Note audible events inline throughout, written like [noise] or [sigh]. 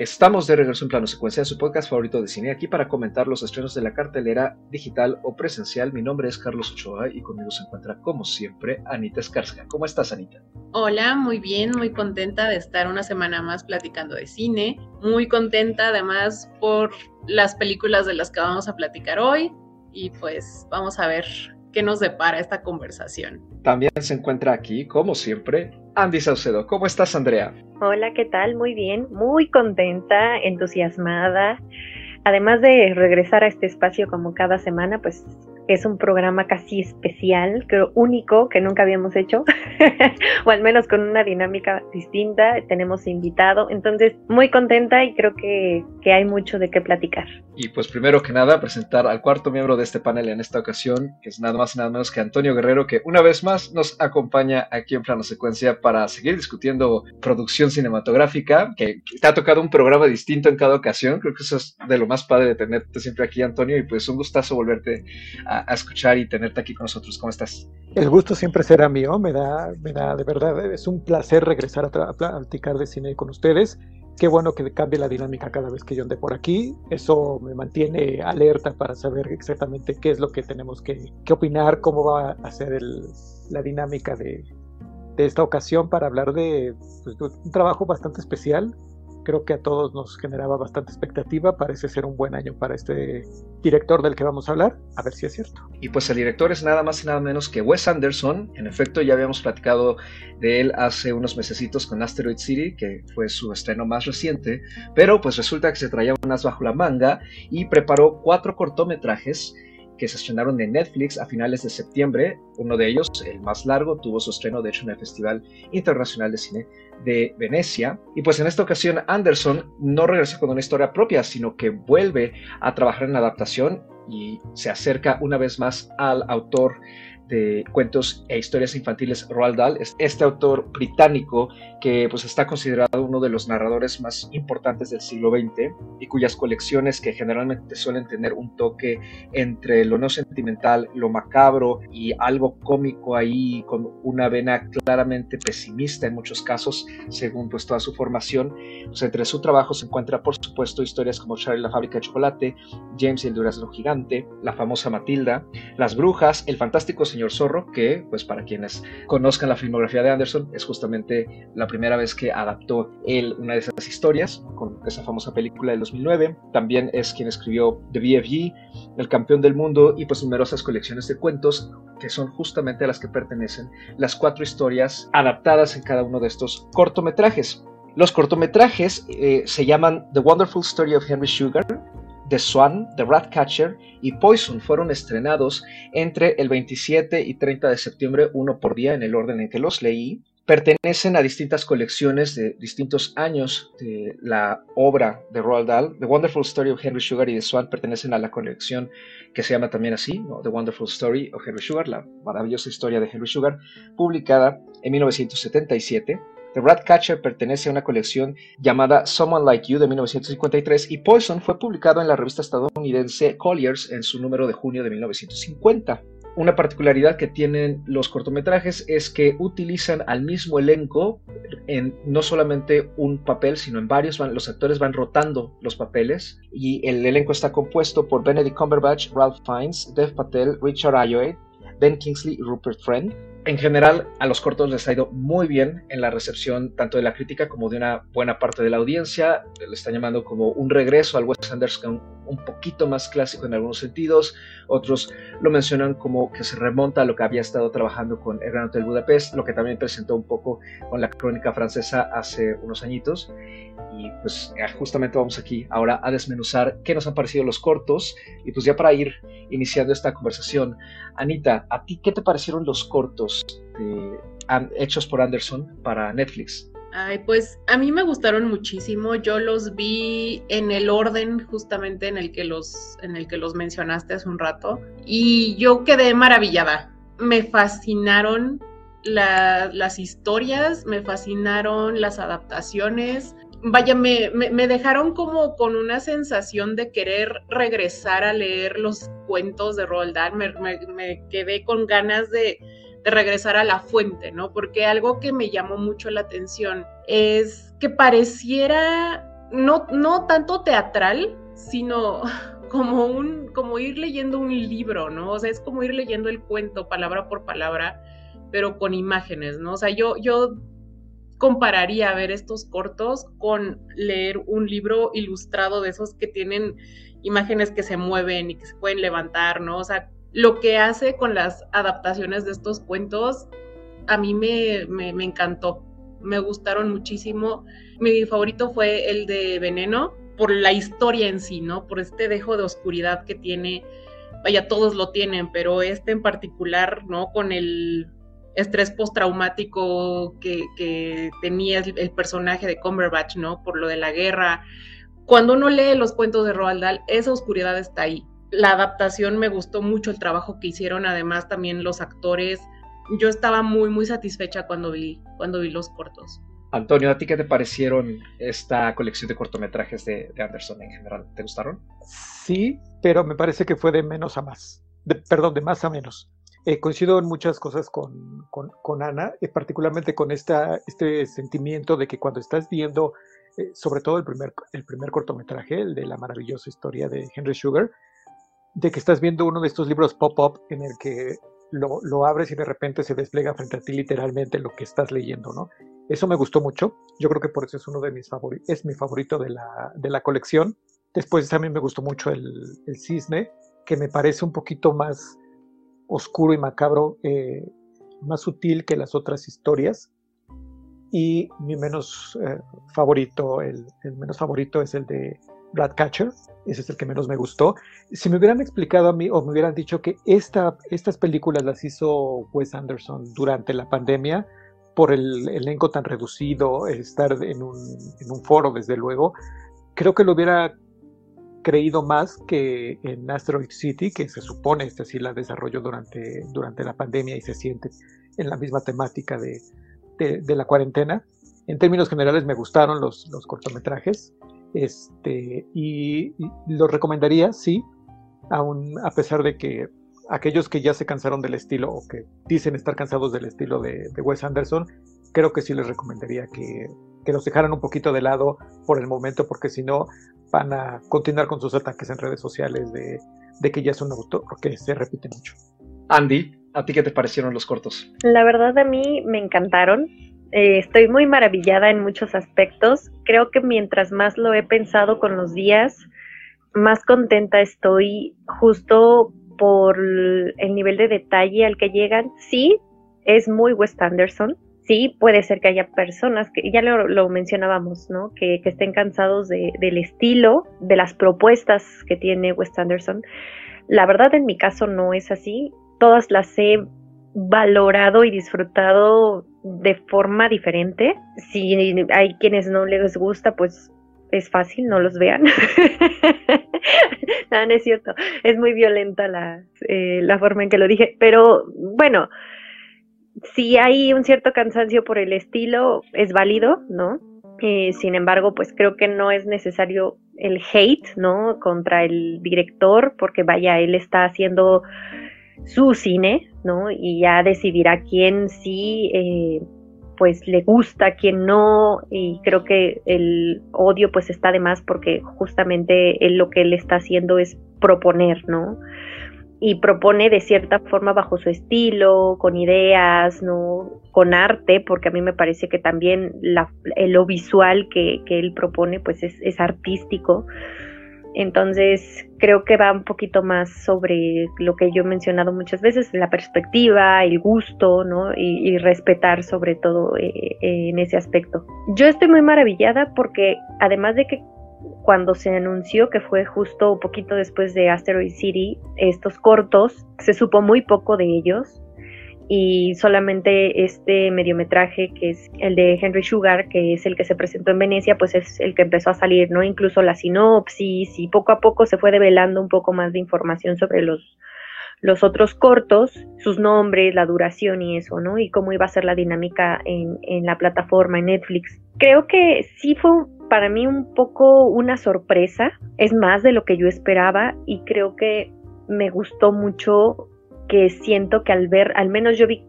Estamos de regreso en plano secuencia de su podcast favorito de cine, aquí para comentar los estrenos de la cartelera digital o presencial. Mi nombre es Carlos Ochoa y conmigo se encuentra, como siempre, Anita Escarcega. ¿Cómo estás, Anita? Hola, muy bien, muy contenta de estar una semana más platicando de cine. Muy contenta además por las películas de las que vamos a platicar hoy. Y pues vamos a ver qué nos depara esta conversación. También se encuentra aquí, como siempre, Andy Saucedo. ¿Cómo estás, Andrea? Hola, ¿qué tal? Muy bien, muy contenta, entusiasmada. Además de regresar a este espacio como cada semana, pues es un programa casi especial, creo único, que nunca habíamos hecho, [laughs] o al menos con una dinámica distinta. Tenemos invitado, entonces muy contenta y creo que, que hay mucho de qué platicar. Y pues primero que nada, presentar al cuarto miembro de este panel en esta ocasión, que es nada más y nada menos que Antonio Guerrero, que una vez más nos acompaña aquí en Plano Secuencia para seguir discutiendo producción cinematográfica, que te ha tocado un programa distinto en cada ocasión. Creo que eso es de lo más padre de tenerte siempre aquí, Antonio, y pues un gustazo volverte a, a, escuchar y tenerte aquí con nosotros. ¿Cómo estás? El gusto siempre será mío, me da, me da de verdad, es un placer regresar a, a platicar de cine con ustedes. Qué bueno que cambie la dinámica cada vez que yo ande por aquí. Eso me mantiene alerta para saber exactamente qué es lo que tenemos que, que opinar, cómo va a ser el, la dinámica de, de, esta ocasión para hablar de, pues, de un trabajo bastante especial creo que a todos nos generaba bastante expectativa. Parece ser un buen año para este director del que vamos a hablar, a ver si es cierto. Y pues el director es nada más y nada menos que Wes Anderson. En efecto, ya habíamos platicado de él hace unos mesecitos con Asteroid City, que fue su estreno más reciente, pero pues resulta que se traía unas bajo la manga y preparó cuatro cortometrajes que se estrenaron en Netflix a finales de septiembre. Uno de ellos, el más largo, tuvo su estreno de hecho en el Festival Internacional de Cine de Venecia. Y pues en esta ocasión Anderson no regresa con una historia propia, sino que vuelve a trabajar en adaptación y se acerca una vez más al autor de cuentos e historias infantiles Roald Dahl, este autor británico que pues está considerado uno de los narradores más importantes del siglo XX y cuyas colecciones que generalmente suelen tener un toque entre lo no sentimental, lo macabro y algo cómico ahí con una vena claramente pesimista en muchos casos según pues toda su formación. Pues entre su trabajo se encuentra por supuesto historias como Charlie la fábrica de chocolate, James y el durazno gigante, la famosa Matilda, Las brujas, El fantástico señor Señor Zorro, que pues para quienes conozcan la filmografía de Anderson es justamente la primera vez que adaptó él una de esas historias con esa famosa película del 2009. También es quien escribió The BFG, El campeón del mundo y pues numerosas colecciones de cuentos que son justamente a las que pertenecen las cuatro historias adaptadas en cada uno de estos cortometrajes. Los cortometrajes eh, se llaman The Wonderful Story of Henry Sugar, The Swan, The Ratcatcher y Poison fueron estrenados entre el 27 y 30 de septiembre, uno por día en el orden en que los leí. Pertenecen a distintas colecciones de distintos años de la obra de Roald Dahl. The Wonderful Story of Henry Sugar y The Swan pertenecen a la colección que se llama también así. The Wonderful Story of Henry Sugar, la maravillosa historia de Henry Sugar, publicada en 1977. The Ratcatcher pertenece a una colección llamada Someone Like You de 1953 y Poison fue publicado en la revista estadounidense Colliers en su número de junio de 1950. Una particularidad que tienen los cortometrajes es que utilizan al mismo elenco en no solamente un papel, sino en varios. los actores van rotando los papeles y el elenco está compuesto por Benedict Cumberbatch, Ralph Fiennes, Dev Patel, Richard Ayoade, Ben Kingsley y Rupert Friend en general a los cortos les ha ido muy bien en la recepción tanto de la crítica como de una buena parte de la audiencia. Le están llamando como un regreso al Wes Anderson un poquito más clásico en algunos sentidos. Otros lo mencionan como que se remonta a lo que había estado trabajando con El Gran Hotel Budapest, lo que también presentó un poco con la crónica francesa hace unos añitos. Y pues eh, justamente vamos aquí ahora a desmenuzar qué nos han parecido los cortos. Y pues ya para ir iniciando esta conversación, Anita, ¿a ti qué te parecieron los cortos de, hechos por Anderson para Netflix? Ay, pues a mí me gustaron muchísimo. Yo los vi en el orden justamente en el que los, en el que los mencionaste hace un rato. Y yo quedé maravillada. Me fascinaron las historias, me fascinaron las adaptaciones. Vaya, me, me, dejaron como con una sensación de querer regresar a leer los cuentos de Roald Dahl. me quedé con ganas de, de regresar a la fuente, ¿no? Porque algo que me llamó mucho la atención es que pareciera no, no tanto teatral, sino [laughs] como un, como ir leyendo un libro, ¿no? O sea, es como ir leyendo el cuento palabra por palabra, pero con imágenes, ¿no? O sea, yo, yo compararía ver estos cortos con leer un libro ilustrado de esos que tienen imágenes que se mueven y que se pueden levantar, ¿no? O sea, lo que hace con las adaptaciones de estos cuentos a mí me, me, encantó, me gustaron muchísimo. Mi favorito fue el de Veneno, por la historia en sí, ¿no? Por este dejo de oscuridad que tiene, vaya, todos lo tienen, pero este en particular, ¿no? Con el estrés postraumático que, que tenía el, personaje de Cumberbatch, ¿no? Por lo de la guerra. Cuando uno lee los cuentos de Roald Dahl, esa oscuridad está ahí. La adaptación me gustó mucho el trabajo que hicieron, además también los actores. Yo estaba muy, muy satisfecha cuando vi, cuando vi los cortos. Antonio, ¿a ti qué te parecieron esta colección de cortometrajes de, Anderson en general? ¿Te gustaron? Sí, pero me parece que fue de menos a más. perdón, de más a menos. Eh, coincido en muchas cosas con, con, Ana, eh, particularmente con esta, este sentimiento de que cuando estás viendo, eh, sobre todo el primer, el primer cortometraje, el de la maravillosa historia de Henry Sugar, de que estás viendo uno de estos libros pop-up en el que lo, lo, abres y de repente se despliega frente a ti literalmente lo que estás leyendo, ¿no? Eso me gustó mucho. Yo creo que por eso es uno de mis favoritos, es mi favorito de la, de la colección. Después también me gustó mucho el, el cisne, que me parece un poquito más oscuro y macabro, eh, más sutil que las otras historias. Y mi menos eh, favorito, el, menos favorito es el de Catcher, ese es el que menos me gustó. Si me hubieran explicado a mí o me hubieran dicho que esta, estas películas las hizo Wes Anderson durante la pandemia, por el elenco tan reducido, estar en un, en un foro, desde luego, creo que lo hubiera creído más que en Asteroid City, que se supone esta sí la desarrolló durante, durante la pandemia y se siente en la misma temática de, de, la cuarentena. En términos generales me gustaron los, los cortometrajes este, y, los recomendaría, sí, aún a pesar de que aquellos que ya se cansaron del estilo o que dicen estar cansados del estilo de, de Wes Anderson, creo que sí les recomendaría que, que los dejaran un poquito de lado por el momento, porque si no van a continuar con sus ataques en redes sociales de, de que ya es un autor que se repite mucho. Andy, ¿a ti qué te parecieron los cortos? La verdad a mí me encantaron. Eh, estoy muy maravillada en muchos aspectos. Creo que mientras más lo he pensado con los días, más contenta estoy justo por el nivel de detalle al que llegan. Sí, es muy Wes Anderson, sí puede ser que haya personas que ya lo, mencionábamos, ¿no? Que, estén cansados del estilo, de las propuestas que tiene Wes Anderson. La verdad, en mi caso no es así. Todas las he valorado y disfrutado de forma diferente. Si hay quienes no les gusta, pues es fácil, no los vean. [laughs] no, no es cierto. Es muy violenta la, eh, la forma en que lo dije. Pero bueno, si hay un cierto cansancio por el estilo, es válido, ¿no? Eh, sin embargo, pues creo que no es necesario el hate, ¿no? Contra el director, porque vaya, él está haciendo su cine, ¿no? Y ya decidirá quién sí, eh, pues le gusta, quién no, y creo que el odio pues está de más porque justamente él lo que él está haciendo es proponer, ¿no? y propone de cierta forma bajo su estilo, con ideas, ¿no? con arte, porque a mí me parece que también la, lo visual que, que, él propone pues es, es, artístico. Entonces creo que va un poquito más sobre lo que yo he mencionado muchas veces, la perspectiva, el gusto, ¿no? Y, respetar sobre todo eh, en ese aspecto. Yo estoy muy maravillada porque además de que cuando se anunció que fue justo un poquito después de Asteroid City, estos cortos, se supo muy poco de ellos y solamente este mediometraje que es el de Henry Sugar, que es el que se presentó en Venecia, pues es el que empezó a salir, ¿no? Incluso la sinopsis y poco a poco se fue develando un poco más de información sobre los, los otros cortos, sus nombres, la duración y eso, ¿no? Y cómo iba a ser la dinámica en, en la plataforma, en Netflix. Creo que sí fue para mí un poco una sorpresa, es más de lo que yo esperaba y creo que me gustó mucho que siento que al ver, al menos yo vi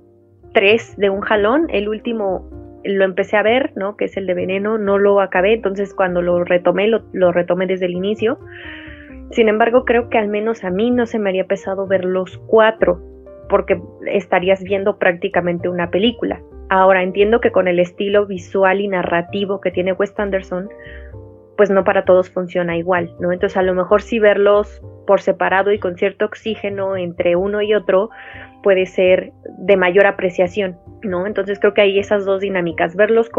tres de un jalón, el último lo empecé a ver, ¿no? Que es el de Veneno, no lo acabé, entonces cuando lo retomé, lo, retomé desde el inicio. Sin embargo, creo que al menos a mí no se me haría pesado ver los cuatro, porque estarías viendo prácticamente una película. Ahora entiendo que con el estilo visual y narrativo que tiene Wes Anderson, pues no para todos funciona igual, ¿no? Entonces a lo mejor sí verlos por separado y con cierto oxígeno entre uno y otro puede ser de mayor apreciación, ¿no? Entonces creo que hay esas dos dinámicas, verlos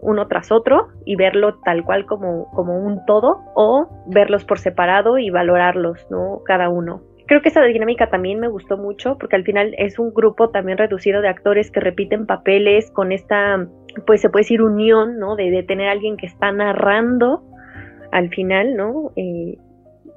uno tras otro y verlo tal cual como, como un todo o verlos por separado y valorarlos, ¿no? Cada uno creo que esa dinámica también me gustó mucho porque al final es un grupo también reducido de actores que repiten papeles con esta, pues se puede decir unión, ¿no? De, tener a alguien que está narrando al final, ¿no? Eh,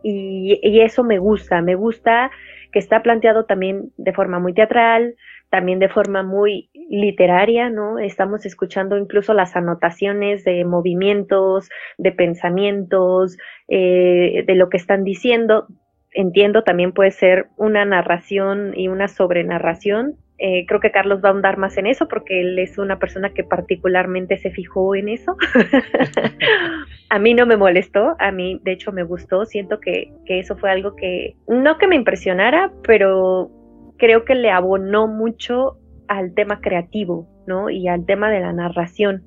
y, eso me gusta, me gusta que está planteado también de forma muy teatral, también de forma muy literaria, ¿no? Estamos escuchando incluso las anotaciones de movimientos, de pensamientos, eh, de lo que están diciendo, entiendo también puede ser una narración y una sobrenarración. Eh, creo que Carlos va a ahondar más en eso porque él es una persona que particularmente se fijó en eso. [laughs] a mí no me molestó, a mí de hecho me gustó, siento que, que eso fue algo que no que me impresionara, pero creo que le abonó mucho al tema creativo, ¿no? Y al tema de la narración.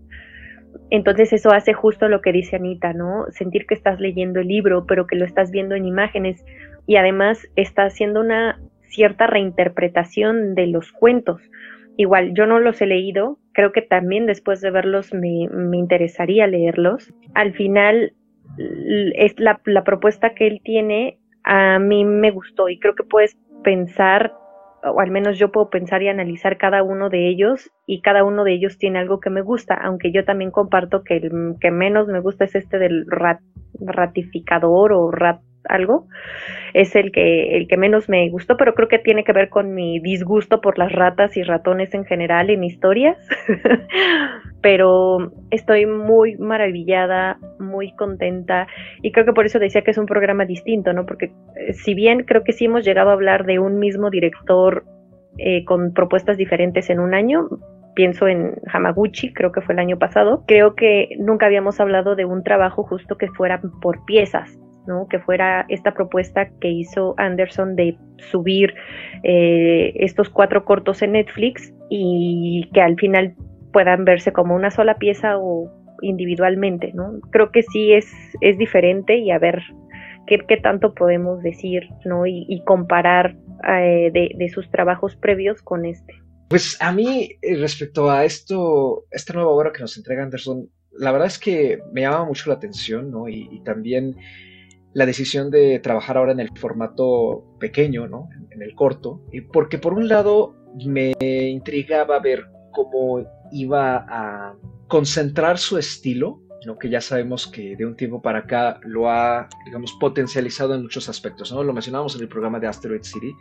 Entonces eso hace justo lo que dice Anita, ¿no? Sentir que estás leyendo el libro, pero que lo estás viendo en imágenes y además está haciendo una cierta reinterpretación de los cuentos. Igual, yo no los he leído, creo que también después de verlos me, interesaría leerlos. Al final, es la, la propuesta que él tiene a mí me gustó y creo que puedes pensar o al menos yo puedo pensar y analizar cada uno de ellos y cada uno de ellos tiene algo que me gusta, aunque yo también comparto que el que menos me gusta es este del ratificador o rat algo, es el que, el que menos me gustó, pero creo que tiene que ver con mi disgusto por las ratas y ratones en general en historias. [laughs] pero estoy muy maravillada, muy contenta y creo que por eso decía que es un programa distinto, ¿no? Porque eh, si bien creo que sí hemos llegado a hablar de un mismo director eh, con propuestas diferentes en un año, pienso en Hamaguchi, creo que fue el año pasado, creo que nunca habíamos hablado de un trabajo justo que fuera por piezas, que fuera esta propuesta que hizo Anderson de subir eh, estos cuatro cortos en Netflix y que al final puedan verse como una sola pieza o individualmente, ¿no? Creo que sí es, es diferente y a ver qué, qué tanto podemos decir, ¿no? Y, comparar eh, de, de, sus trabajos previos con este. Pues a mí, eh, respecto a esto, esta nueva obra que nos entrega Anderson, la verdad es que me llama mucho la atención, ¿no? y también la decisión de trabajar ahora en el formato pequeño, ¿no? en, el corto, porque por un lado me intrigaba ver cómo iba a concentrar su estilo, ¿no? que ya sabemos que de un tiempo para acá lo ha, digamos, potencializado en muchos aspectos. ¿no? Lo mencionábamos en el programa de Asteroid City,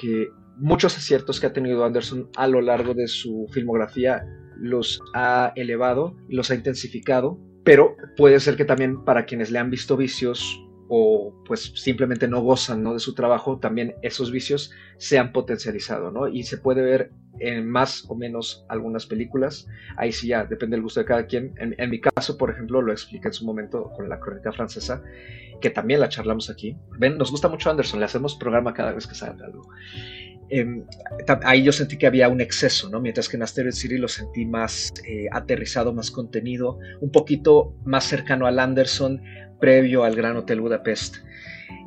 que muchos aciertos que ha tenido Anderson a lo largo de su filmografía los ha elevado, los ha intensificado, pero puede ser que también para quienes le han visto vicios o pues simplemente no gozan ¿no? de su trabajo, también esos vicios se han potencializado, ¿no? Y se puede ver en más o menos algunas películas, ahí sí ya depende del gusto de cada quien. En, mi caso, por ejemplo, lo expliqué en su momento con la crónica francesa, que también la charlamos aquí. Ven, nos gusta mucho Anderson, le hacemos programa cada vez que sale algo. Em, ahí yo sentí que había un exceso, ¿no? Mientras que en Asteroid City lo sentí más eh, aterrizado, más contenido, un poquito más cercano al Anderson, previo al Gran Hotel Budapest.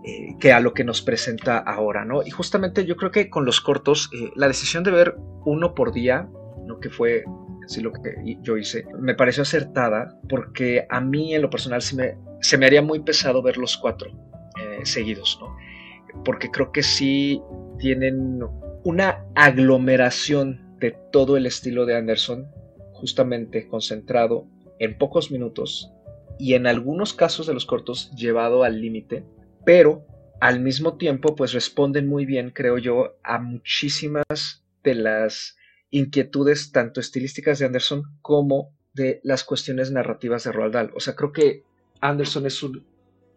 Eh, que a lo que nos presenta ahora, ¿no? Y justamente yo creo que con los cortos, eh, la decisión de ver uno por día, ¿no? que fue así lo que yo hice, me pareció acertada porque a mí en lo personal se me, se me haría muy pesado ver los cuatro eh, seguidos, ¿no? Porque creo que sí tienen una aglomeración de todo el estilo de Anderson, justamente concentrado en pocos minutos y en algunos casos de los cortos llevado al límite, pero al mismo tiempo pues responden muy bien, creo yo, a muchísimas de las inquietudes tanto estilísticas de Anderson como de las cuestiones narrativas de Roald Dahl. O sea, creo que Anderson es un,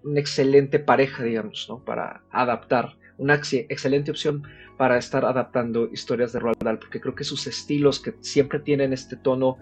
una excelente pareja, digamos, ¿no? Para adaptar, una excelente opción para estar adaptando historias de Roald Dahl, porque creo que sus estilos que siempre tienen este tono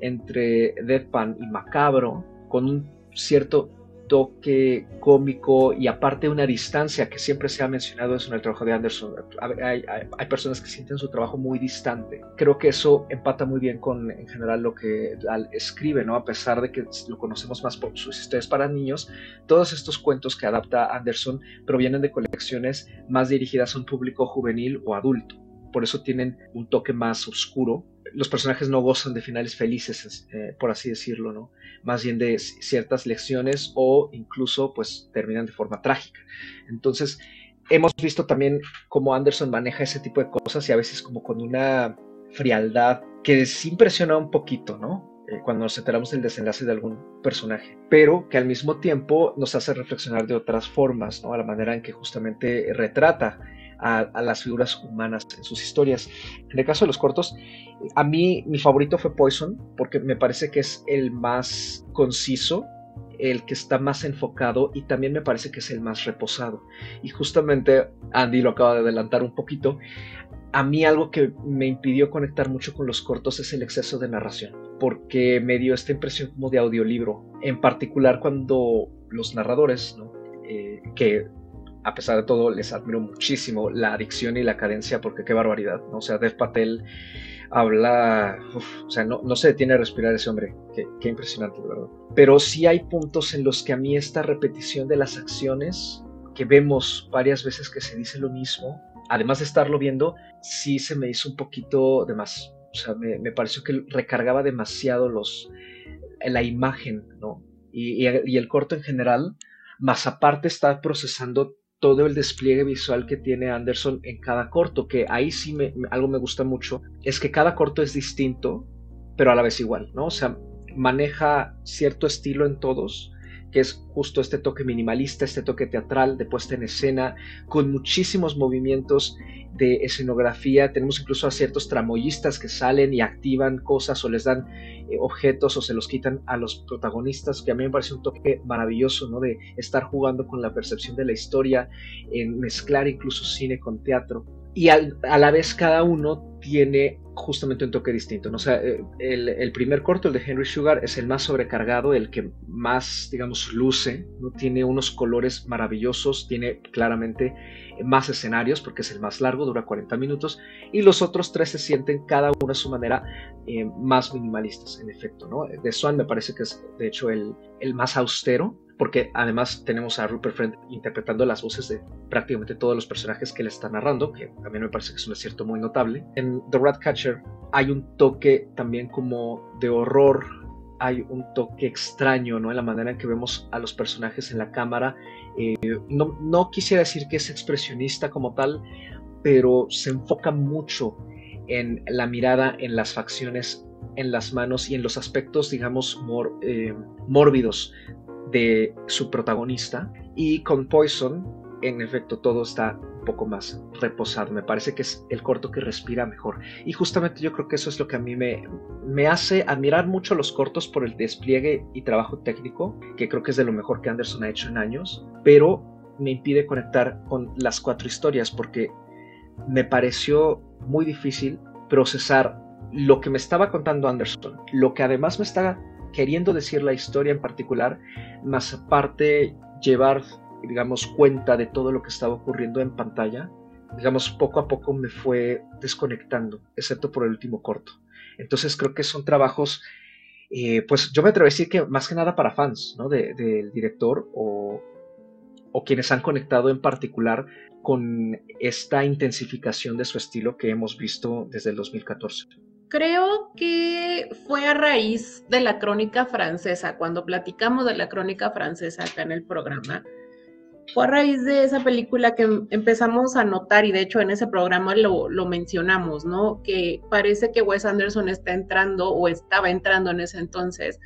entre deadpan y macabro, con un cierto toque cómico y aparte una distancia que siempre se ha mencionado eso en el trabajo de Anderson. Hay, personas que sienten su trabajo muy distante. Creo que eso empata muy bien con en general lo que escribe, ¿no? A pesar de que lo conocemos más por sus historias para niños, todos estos cuentos que adapta Anderson provienen de colecciones más dirigidas a un público juvenil o adulto. Por eso tienen un toque más oscuro los personajes no gozan de finales felices, eh, por así decirlo, ¿no? Más bien de ciertas lecciones o incluso pues terminan de forma trágica. Entonces, hemos visto también cómo Anderson maneja ese tipo de cosas y a veces como con una frialdad que sí impresiona un poquito, ¿no? Eh, cuando nos enteramos del desenlace de algún personaje, pero que al mismo tiempo nos hace reflexionar de otras formas, ¿no? A la manera en que justamente retrata a, las figuras humanas en sus historias. En el caso de los cortos, a mí mi favorito fue Poison porque me parece que es el más conciso, el que está más enfocado y también me parece que es el más reposado. Y justamente Andy lo acaba de adelantar un poquito. A mí algo que me impidió conectar mucho con los cortos es el exceso de narración, porque me dio esta impresión como de audiolibro, en particular cuando los narradores, eh, que a pesar de todo, les admiro muchísimo la adicción y la cadencia, porque qué barbaridad, ¿no? O sea, Dev Patel habla, o sea, no, no, se detiene a respirar ese hombre, qué, qué impresionante, ¿verdad? Pero sí hay puntos en los que a mí esta repetición de las acciones, que vemos varias veces que se dice lo mismo, además de estarlo viendo, sí se me hizo un poquito de más. O sea, me, me pareció que recargaba demasiado los, la imagen, ¿no? Y, y, y el corto en general, más aparte está procesando todo el despliegue visual que tiene Anderson en cada corto, que ahí sí me, algo me gusta mucho, es que cada corto es distinto, pero a la vez igual, ¿no? O sea, maneja cierto estilo en todos, que es justo este toque minimalista, este toque teatral de puesta en escena, con muchísimos movimientos de escenografía. Tenemos incluso a ciertos tramoyistas que salen y activan cosas o les dan eh, objetos o se los quitan a los protagonistas, que a mí me parece un toque maravilloso, ¿no? De estar jugando con la percepción de la historia, en mezclar incluso cine con teatro. Y a la vez cada uno tiene justamente un toque distinto. ¿no? Sea, eh, el, primer corto, el de Henry Sugar, es el más sobrecargado, el que más, digamos, luce, ¿no? tiene unos colores maravillosos, tiene claramente más escenarios porque es el más largo, dura 40 minutos, y los otros tres se sienten cada uno a su manera eh, más minimalistas, en efecto. ¿no? De Swan me parece que es, de hecho, el, el más austero, porque además tenemos a Rupert Friend interpretando las voces de prácticamente todos los personajes que le está narrando, que también me parece que es un acierto muy notable. En The Ratcatcher hay un toque también como de horror, hay un toque extraño, ¿no? En la manera en que vemos a los personajes en la cámara. Eh, no, no quisiera decir que es expresionista como tal, pero se enfoca mucho en la mirada, en las facciones en las manos y en los aspectos, digamos, eh, mórbidos de su protagonista. Y con Poison, en efecto, todo está un poco más reposado. Me parece que es el corto que respira mejor. Y justamente yo creo que eso es lo que a mí me, me hace admirar mucho los cortos por el despliegue y trabajo técnico, que creo que es de lo mejor que Anderson ha hecho en años, pero me impide conectar con las cuatro historias porque me pareció muy difícil procesar lo que me estaba contando Anderson, lo que además me está queriendo decir la historia en particular, más aparte llevar, digamos, cuenta de todo lo que estaba ocurriendo en pantalla, digamos, poco a poco me fue desconectando, excepto por el último corto. Entonces creo que son trabajos, eh, pues yo me atrevo a decir que más que nada para fans ¿no? del director o, o quienes han conectado en particular con esta intensificación de su estilo que hemos visto desde el 2014. Creo que fue a raíz de la crónica francesa, cuando platicamos de la crónica francesa acá en el programa. Fue a raíz de esa película que empezamos a notar, y de hecho en ese programa lo, lo mencionamos, ¿no? Que parece que Wes Anderson está entrando o estaba entrando en ese entonces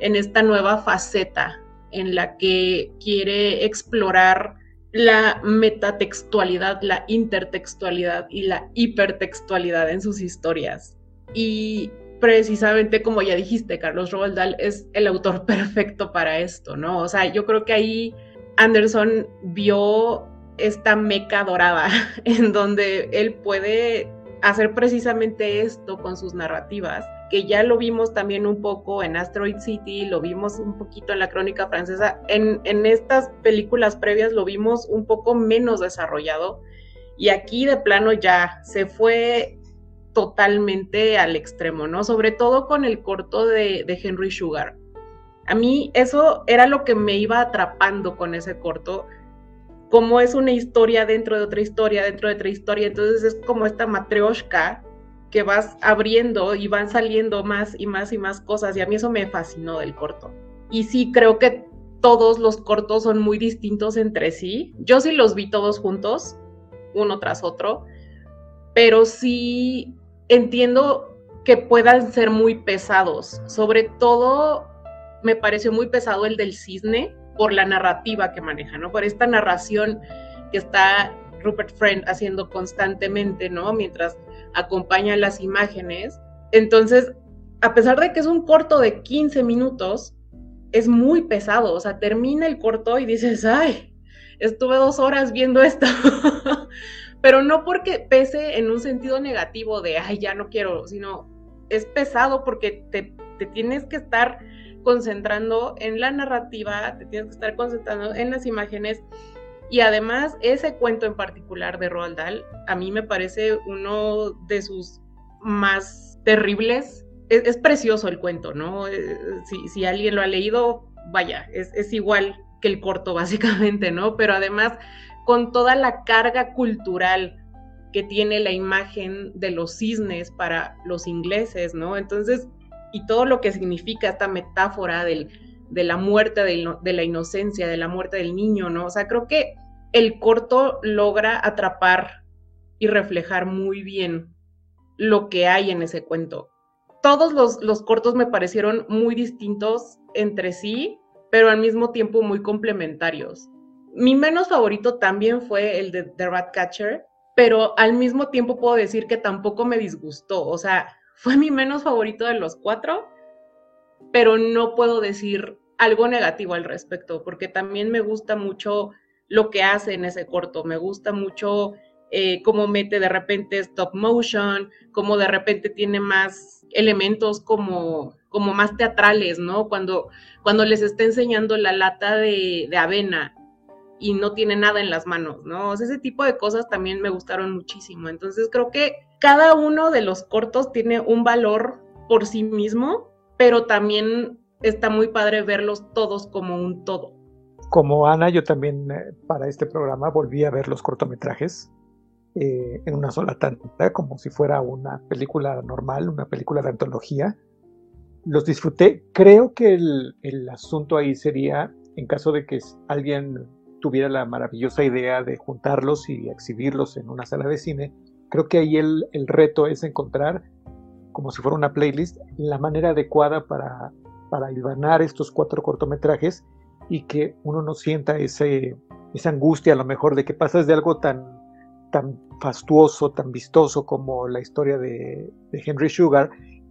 en esta nueva faceta en la que quiere explorar la metatextualidad, la intertextualidad y la hipertextualidad en sus historias. Y precisamente como ya dijiste, Carlos Roald es el autor [laughs] perfecto para esto, ¿no? O sea, yo creo que ahí Anderson vio esta meca dorada [laughs] en donde él puede hacer precisamente esto con sus narrativas que ya lo vimos también un poco en Asteroid City, lo vimos un poquito en la crónica francesa, en, en estas películas previas lo vimos un poco menos desarrollado y aquí de plano ya se fue totalmente al extremo, ¿no? Sobre todo con el corto de, de Henry Sugar. A mí eso era lo que me iba atrapando con ese corto, como es una historia dentro de otra historia, dentro de otra historia, entonces es como esta matrioshka que vas abriendo y van saliendo más y más y más cosas y a mí eso me fascinó del corto. Y sí, creo que todos los cortos son muy distintos entre sí. Yo sí los vi todos juntos, uno tras otro, pero sí entiendo que puedan ser muy pesados. Sobre todo me pareció muy pesado el del cisne por la narrativa que maneja, ¿no? Por esta narración que está Rupert Friend haciendo constantemente, ¿no? Mientras acompaña las imágenes. Entonces, a pesar de que es un corto de 15 minutos, es muy pesado. O sea, termina el corto y dices, ay, estuve dos horas viendo esto. [laughs] Pero no porque pese en un sentido negativo de, ay, ya no quiero, sino es pesado porque te, te tienes que estar concentrando en la narrativa, te tienes que estar concentrando en las imágenes y además, ese cuento en particular de Roald Dahl, a mí me parece uno de sus más terribles. Es, precioso el cuento, ¿no? Eh, si, alguien lo ha leído, vaya, es, es igual que el corto, [laughs] básicamente, ¿no? Pero además, con toda la carga cultural que tiene la imagen de los cisnes para los ingleses, ¿no? Entonces, y todo lo que significa esta metáfora del, de la muerte de, la inocencia, de la muerte del niño, ¿no? O sea, creo que el corto logra atrapar y reflejar muy bien lo que hay en ese cuento. Todos los, los cortos me parecieron muy distintos entre sí, pero al mismo tiempo muy complementarios. Mi menos favorito también fue el de The Ratcatcher, pero al mismo tiempo puedo decir que tampoco me disgustó. O sea, fue mi menos favorito de los cuatro, pero no puedo decir algo negativo al respecto, porque también me gusta mucho lo que hace en ese corto, me gusta mucho eh, cómo mete de repente stop motion, cómo de repente tiene más elementos como, como más teatrales, ¿no? Cuando, cuando les está enseñando la lata de, de avena y no tiene nada en las manos, ¿no? O sea, ese tipo de cosas también me gustaron muchísimo. Entonces creo que cada uno de los cortos tiene un valor por sí mismo pero también está muy padre verlos todos como un todo. Como Ana, yo también eh, para este programa volví a ver los cortometrajes eh, en una sola tanda, como si fuera una película normal, una película de antología. Los disfruté. Creo que el, el asunto ahí sería, en caso de que alguien tuviera la maravillosa idea de juntarlos y exhibirlos en una sala de cine, creo que ahí el, el reto es encontrar como si fuera una playlist, la manera adecuada para, para hilvanar estos cuatro cortometrajes y que uno no sienta ese, esa angustia a lo mejor de que pasas de algo tan, tan fastuoso, tan vistoso como la historia de, Henry Sugar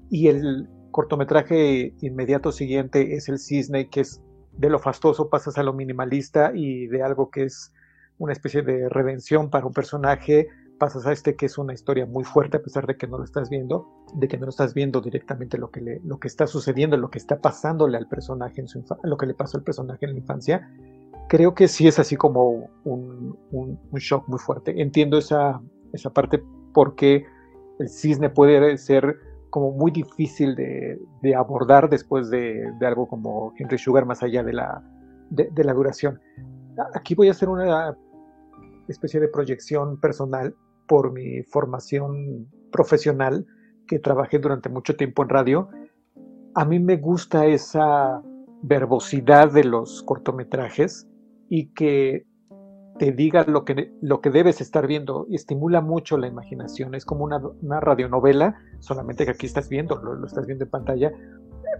y el cortometraje inmediato siguiente es El Cisne, que es de lo fastuoso pasas a lo minimalista y de algo que es una especie de redención para un personaje pasas a este que es una historia muy fuerte a pesar de que no lo estás viendo, de que no estás viendo directamente lo que, lo que está sucediendo, lo que está pasándole al personaje en su lo que le pasó al personaje en la infancia, creo que sí es así como un, un, shock muy fuerte. Entiendo esa, esa parte porque el cisne puede ser como muy difícil de, abordar después de, de, algo como Henry Sugar más allá de la, de la duración. Aquí voy a hacer una especie de proyección personal por mi formación profesional, que trabajé durante mucho tiempo en radio, a mí me gusta esa verbosidad de los cortometrajes y que te diga lo que, lo que debes estar viendo estimula mucho la imaginación. Es como una, una radionovela, solamente que aquí estás viendo, lo, estás viendo en pantalla.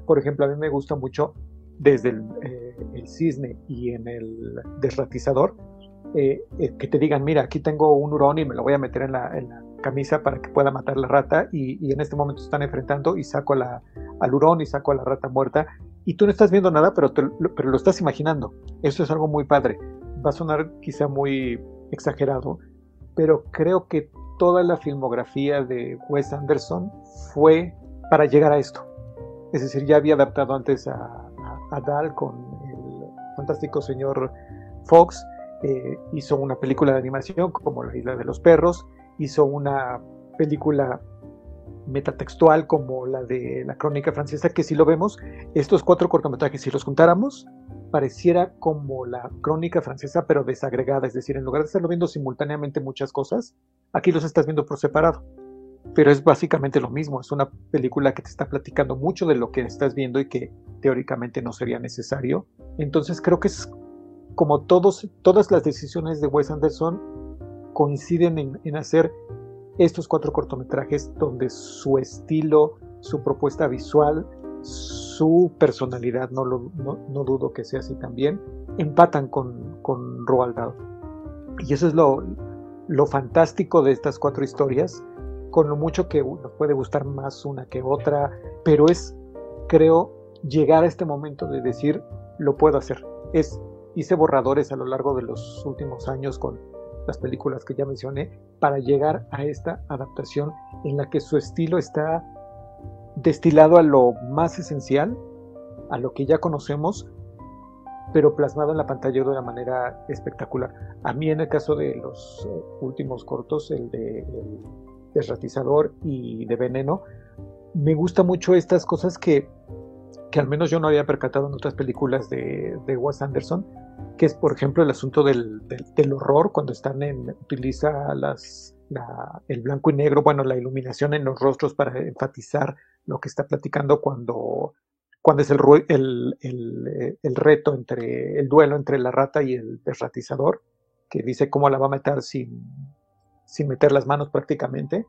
Por ejemplo, a mí me gusta mucho desde el, eh, cisne y en el desratizador, eh, eh, que te digan, mira, aquí tengo un hurón y me lo voy a meter en la, camisa para que pueda matar la rata y, en este momento están enfrentando y saco la, al hurón y saco a la rata muerta y tú no estás viendo nada, pero, pero lo estás imaginando. Eso es algo muy padre. Va a sonar quizá muy exagerado, pero creo que toda la filmografía de Wes Anderson fue para llegar a esto. Es decir, ya había adaptado antes a, Dal con el fantástico señor Fox, eh, hizo una película de animación como La Isla de los Perros, hizo una película metatextual como la de la crónica francesa, que si lo vemos, estos cuatro cortometrajes, si los juntáramos, pareciera como la crónica francesa, pero desagregada, es decir, en lugar de estarlo viendo simultáneamente muchas cosas, aquí los estás viendo por separado. Pero es básicamente lo mismo, es una película que te está platicando mucho de lo que estás viendo y que teóricamente no sería necesario. Entonces creo que es como todos, todas las decisiones de Wes Anderson coinciden en, hacer estos cuatro cortometrajes donde su estilo, su propuesta visual, su personalidad, no, no, dudo que sea así también, empatan con, con Roald Dahl. Y eso es lo, lo fantástico de estas cuatro historias, con lo mucho que nos puede gustar más una que otra, pero es, creo, llegar a este momento de decir, lo puedo hacer. Es, hice borradores a lo largo de los últimos años con las películas que ya mencioné, para llegar a esta adaptación en la que su estilo está destilado a lo más esencial, a lo que ya conocemos, pero plasmado en la pantalla de una manera espectacular. A mí en el caso de los eh, últimos cortos, el de desratizador y de veneno, me gusta mucho estas cosas que, al menos yo no había percatado en otras películas de, de Wes Anderson, que es por ejemplo el asunto del, horror, cuando están en, utiliza el blanco y negro, bueno, la iluminación en los rostros para enfatizar lo que está platicando cuando, cuando es el, el reto entre el duelo entre la rata y el desratizador, que dice cómo la va a matar sin, sin meter las manos prácticamente.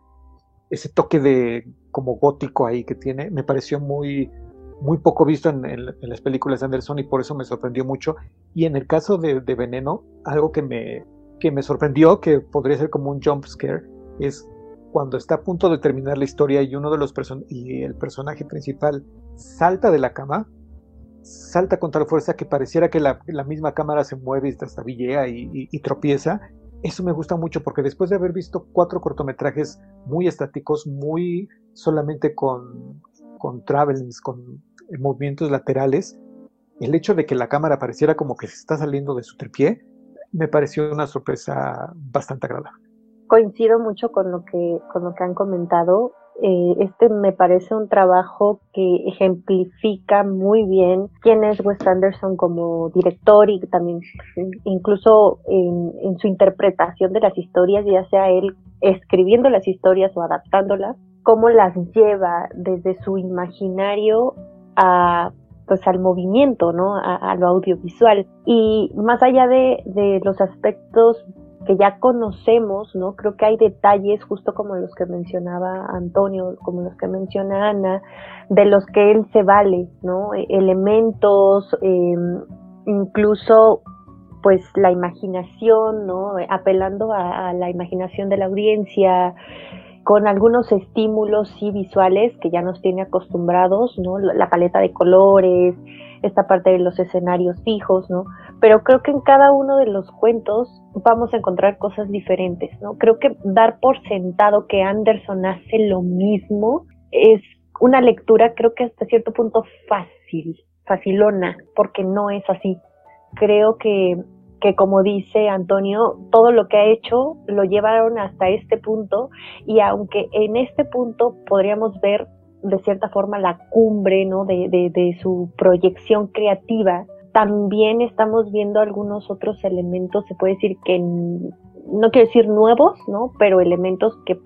Ese toque de como gótico ahí que tiene, me pareció muy, muy poco visto en, las películas de Anderson y por eso me sorprendió mucho. Y en el caso de, Veneno, algo que me, que me sorprendió, que podría ser como un jump scare, es cuando está a punto de terminar la historia y uno de los person y el personaje principal salta de la cama, salta con tal fuerza que pareciera que la, misma cámara se mueve y trastabillea y, y, tropieza eso me gusta mucho porque después de haber visto cuatro cortometrajes muy estáticos, muy solamente con, con travelings, con movimientos laterales, el hecho de que la cámara pareciera como que se está saliendo de su tripié, me pareció una sorpresa bastante agradable. Coincido mucho con lo que, con lo que han comentado. Eh, este me parece un trabajo que ejemplifica muy bien quién es Wes Anderson como director y también incluso en, su interpretación de las historias, ya sea él escribiendo las historias o adaptándolas, cómo las lleva desde su imaginario a pues al movimiento, ¿no? A, lo audiovisual. Y más allá de, de los aspectos que ya conocemos, ¿no? Creo que hay detalles, justo como los que mencionaba Antonio, como los que menciona Ana, de los que él se vale, ¿no? E, elementos, em, incluso pues la imaginación, ¿no? Apelando a, la imaginación de la audiencia, con algunos estímulos sí visuales que ya nos tiene acostumbrados, ¿no? La paleta de colores, esta parte de los escenarios fijos, ¿no? Pero creo que en cada uno de los cuentos vamos a encontrar cosas diferentes, ¿no? Creo que dar por sentado que Anderson hace lo mismo es una lectura creo que hasta cierto punto fácil, facilona, porque no es así. Creo que, que como dice Antonio, todo lo que ha hecho lo llevaron hasta este punto y aunque en este punto podríamos ver de cierta forma la cumbre ¿no? de, de, su proyección creativa, también estamos viendo algunos otros elementos, se puede decir que, no quiero decir nuevos, ¿no? pero elementos que,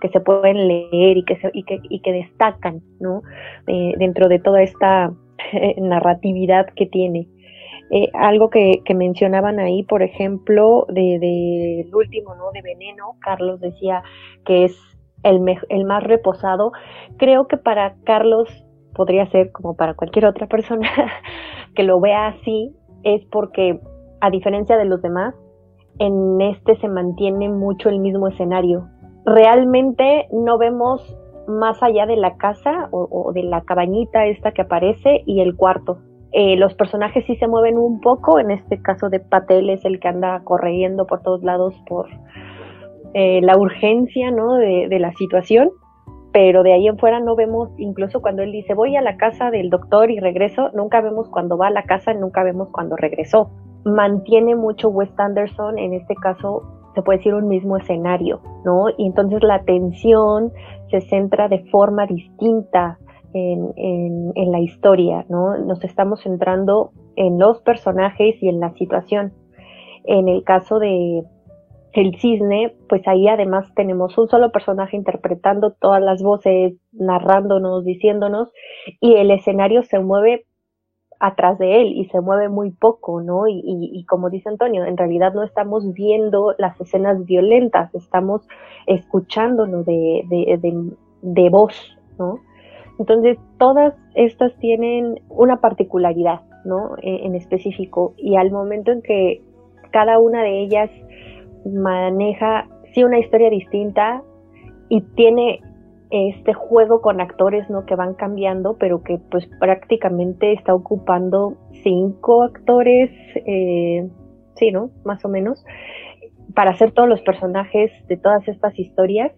que se pueden leer y que, y que, y que destacan ¿no? Eh, dentro de toda esta [laughs] narratividad que tiene. Eh, algo que, mencionaban ahí, por ejemplo, del de, último, ¿no? De Veneno, Carlos decía que es el, más reposado. Creo que para Carlos podría ser como para cualquier otra persona [laughs] que lo vea así, es porque a diferencia de los demás, en este se mantiene mucho el mismo escenario. Realmente no vemos más allá de la casa o, de la cabañita esta que aparece y el cuarto. Eh, los personajes sí se mueven un poco, en este caso de Patel es el que anda corriendo por todos lados por, eh, la urgencia ¿no? de, la situación, pero de ahí en fuera no vemos, incluso cuando él dice voy a la casa del doctor y regreso, nunca vemos cuando va a la casa, nunca vemos cuando regresó. Mantiene mucho Wes Anderson, en este caso se puede decir un mismo escenario, ¿no? Y entonces la atención se centra de forma distinta en, en, la historia, ¿no? Nos estamos centrando en los personajes y en la situación. En el caso de El Cisne, pues ahí además tenemos un solo personaje interpretando todas las voces, narrándonos, diciéndonos, y el escenario se mueve atrás de él y se mueve muy poco, ¿no? Y, y, como dice Antonio, en realidad no estamos viendo las escenas violentas, estamos escuchándonos de, de, de, de voz, ¿no? Entonces, todas estas tienen una particularidad, ¿no? E, en, específico. Y al momento en que cada una de ellas maneja, sí, una historia distinta y tiene este juego con actores, ¿no? Que van cambiando, pero que pues prácticamente está ocupando cinco actores, eh, sí, ¿no? Más o menos, para hacer todos los personajes de todas estas historias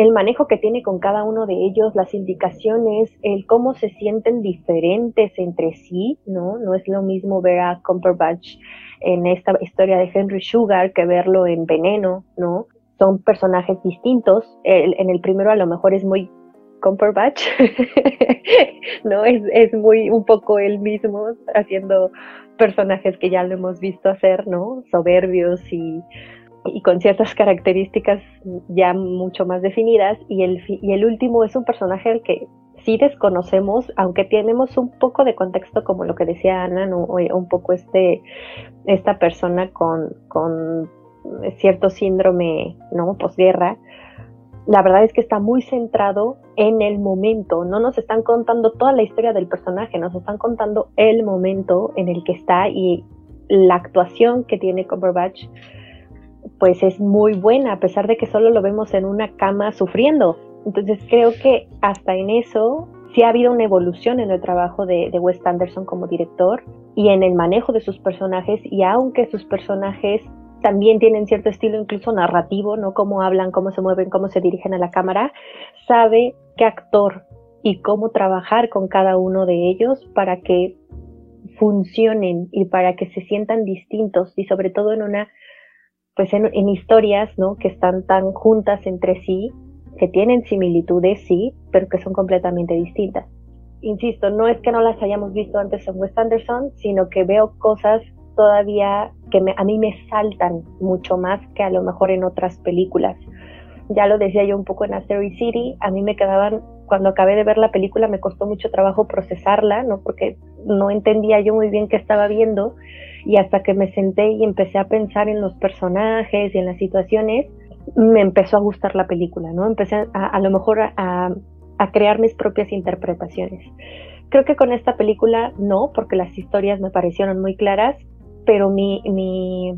el manejo que tiene con cada uno de ellos, las indicaciones, el cómo se sienten diferentes entre sí, ¿no? No es lo mismo ver a Cumberbatch en esta historia de Henry Sugar que verlo en Veneno, ¿no? Son personajes distintos. en el primero a lo mejor es muy Cumberbatch, [laughs] ¿no? Es, es muy un poco él mismo haciendo personajes que ya lo hemos visto hacer, ¿no? Soberbios y y con ciertas características ya mucho más definidas. Y el, y el último es un personaje al que sí desconocemos, aunque tenemos un poco de contexto, como lo que decía Ana, ¿no? un poco este, esta persona con, con cierto síndrome ¿no? posguerra. La verdad es que está muy centrado en el momento, no nos están contando toda la historia del personaje, nos están contando el momento en el que está y la actuación que tiene Cumberbatch pues es muy buena, a pesar de que solo lo vemos en una cama sufriendo. Entonces creo que hasta en eso sí ha habido una evolución en el trabajo de, de Wes Anderson como director y en el manejo de sus personajes y aunque sus personajes también tienen cierto estilo incluso narrativo, ¿no? Cómo hablan, cómo se mueven, cómo se dirigen a la cámara, sabe qué actor y cómo trabajar con cada uno de ellos para que funcionen y para que se sientan distintos y sobre todo en una pues en, historias, ¿no? Que están tan juntas entre sí, que tienen similitudes, sí, pero que son completamente distintas. Insisto, no es que no las hayamos visto antes en Wes Anderson, sino que veo cosas todavía que a mí me saltan mucho más que a lo mejor en otras películas. Ya lo decía yo un poco en Asteroid City, a mí me quedaban, cuando acabé de ver la película me costó mucho trabajo procesarla, ¿no? Porque no entendía yo muy bien qué estaba viendo y hasta que me senté y empecé a pensar en los personajes y en las situaciones, me empezó a gustar la película, ¿no? Empecé a, lo mejor a, crear mis propias interpretaciones. Creo que con esta película no, porque las historias me parecieron muy claras, pero mi,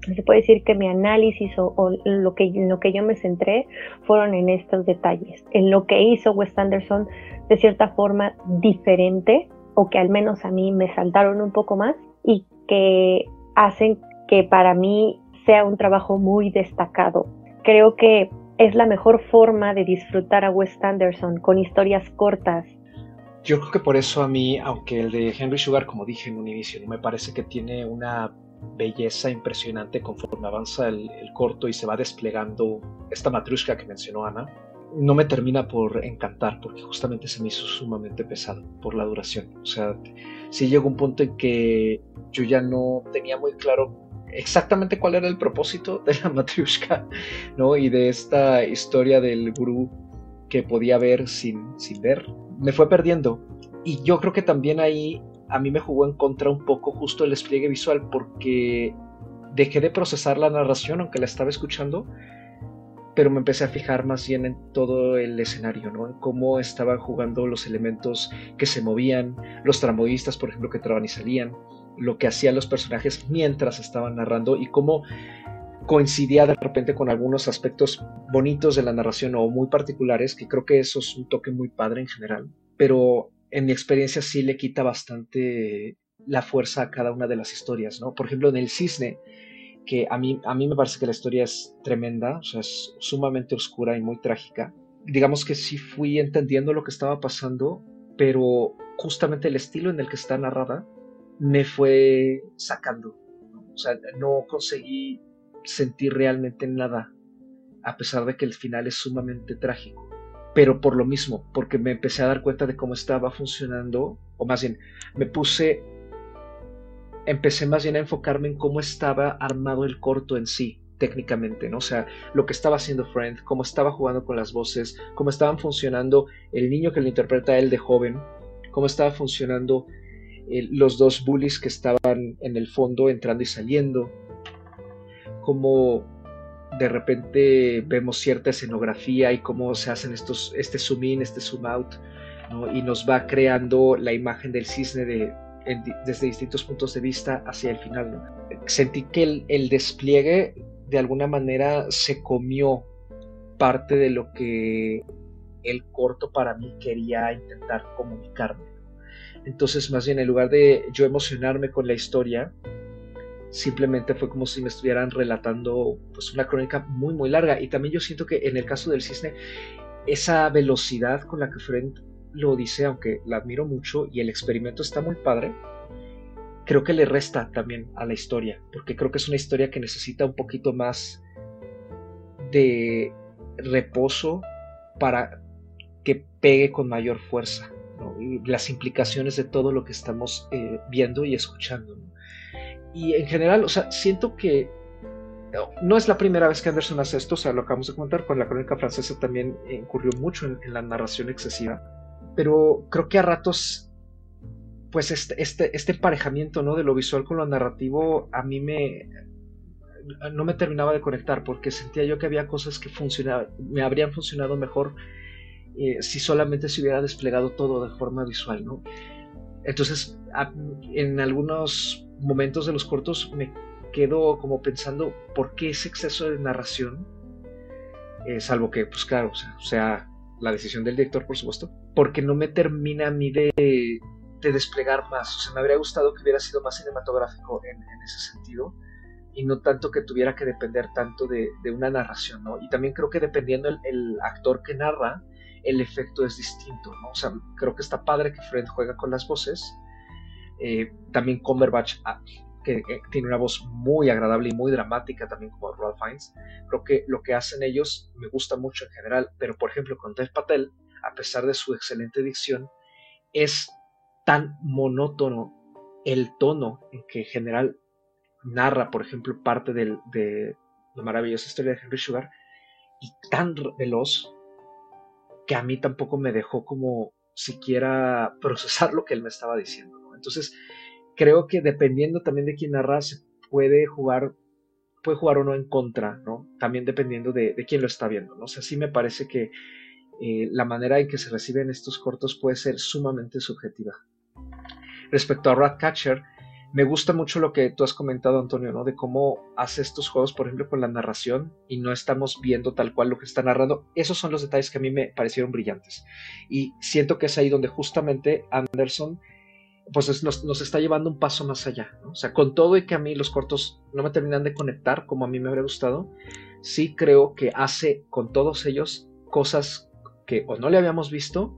se puede decir que mi análisis o, o, lo, que, lo que yo me centré fueron en estos detalles, en lo que hizo Wes Anderson de cierta forma diferente o que al menos a mí me saltaron un poco más que hacen que para mí sea un trabajo muy destacado. Creo que es la mejor forma de disfrutar a Wes Anderson con historias cortas. Yo creo que por eso a mí, aunque el de Henry Sugar, como dije en un inicio, me parece que tiene una belleza impresionante conforme avanza el, corto y se va desplegando esta matrushka que mencionó Ana, no me termina por encantar porque justamente se me hizo sumamente pesado por la duración. O sea, sí llegó un punto en que yo ya no tenía muy claro exactamente cuál era el propósito [laughs] de la matriushka, ¿no? Y de esta historia del gurú que podía ver sin, sin ver. Me fue perdiendo. Y yo creo que también ahí a mí me jugó en contra un poco justo el despliegue visual porque dejé de procesar la narración aunque la estaba escuchando pero me empecé a fijar más bien en todo el escenario, ¿no? En cómo estaban jugando los elementos que se movían, los tramoyistas, por ejemplo, que entraban y salían, lo que hacían los personajes mientras estaban narrando y cómo coincidía de repente con algunos aspectos bonitos de la narración o muy particulares, que creo que eso es un toque muy padre en general, pero en mi experiencia sí le quita bastante la fuerza a cada una de las historias, ¿no? Por ejemplo, en El Cisne, que a mí, a mí me parece que la historia es tremenda, o sea, es sumamente oscura y muy trágica. digamos que sí fui entendiendo lo que estaba pasando, pero justamente el estilo en el que está narrada me fue sacando. O sea, no conseguí sentir realmente nada, a pesar de que el final es sumamente trágico. Pero por lo mismo, porque me empecé a dar cuenta de cómo estaba funcionando, o más bien, me puse, empecé más bien a enfocarme en cómo estaba armado el corto en sí técnicamente, ¿no? O sea, lo que estaba haciendo Friend, cómo estaba jugando con las voces, cómo estaban funcionando el niño que lo interpreta él de joven, cómo estaba funcionando eh, los dos bullies que estaban en el fondo entrando y saliendo, cómo de repente vemos cierta escenografía y cómo se hacen estos, este zoom in, este zoom out, y nos va creando la imagen del cisne de, desde distintos puntos de vista hacia el final. Sentí que el despliegue de alguna manera se comió parte de lo que el corto para mí quería intentar comunicarme. Entonces, más bien, en lugar de yo emocionarme con la historia, simplemente fue como si me estuvieran relatando pues, una crónica muy, muy larga. Y también yo siento que en el caso del cisne, esa velocidad con la que Friend lo dice, aunque la admiro mucho y el experimento está muy padre, creo que le resta también a la historia, porque creo que es una historia que necesita un poquito más de reposo para que pegue con mayor fuerza y las implicaciones de todo lo que estamos eh, viendo y escuchando. Y en general, o sea, siento que no es la primera vez que Anderson hace esto, o sea, lo acabamos de comentar, con la crónica francesa también incurrió mucho en la narración excesiva, pero creo que a ratos pues este, este, este emparejamiento ¿no? de lo visual con lo narrativo a mí me no me terminaba de conectar porque sentía yo que había cosas que funcionaban, me habrían funcionado mejor eh, si solamente se hubiera desplegado todo de forma visual, ¿no? Entonces, en algunos momentos de los cortos me quedo como pensando por qué ese exceso de narración, eh, salvo que, pues claro, o sea, la decisión del director, por supuesto, porque no me termina a mí de de desplegar más. O sea, me habría gustado que hubiera sido más cinematográfico en, ese sentido y no tanto que tuviera que depender tanto de, una narración, ¿no? Y también creo que dependiendo el, actor que narra, el efecto es distinto, ¿no? O sea, creo que está padre que Fred juega con las voces. Eh, también Cumberbatch, ah, que, tiene una voz muy agradable y muy dramática, también como Ralph Fiennes. Creo que lo que hacen ellos me gusta mucho en general, pero por ejemplo con Dev Patel, a pesar de su excelente dicción, es tan monótono el tono en que en general narra, por ejemplo, parte de la maravillosa historia de Henry Sugar, y tan veloz que a mí tampoco me dejó como siquiera procesar lo que él me estaba diciendo. Entonces, creo que dependiendo también de quién narra, se puede jugar, puede jugar o no en contra, ¿no? También dependiendo de, quién lo está viendo, ¿no? O sea, sí me parece que eh, la manera en que se reciben estos cortos puede ser sumamente subjetiva. Respecto a Ratcatcher, me gusta mucho lo que tú has comentado, Antonio, ¿no? De cómo hace estos juegos, por ejemplo, con la narración y no estamos viendo tal cual lo que está narrando. Esos son los detalles que a mí me parecieron brillantes. Y siento que es ahí donde justamente Anderson pues nos, está llevando un paso más allá. O sea, con todo y que a mí los cortos no me terminan de conectar como a mí me habría gustado, sí creo que hace con todos ellos cosas que o no le habíamos visto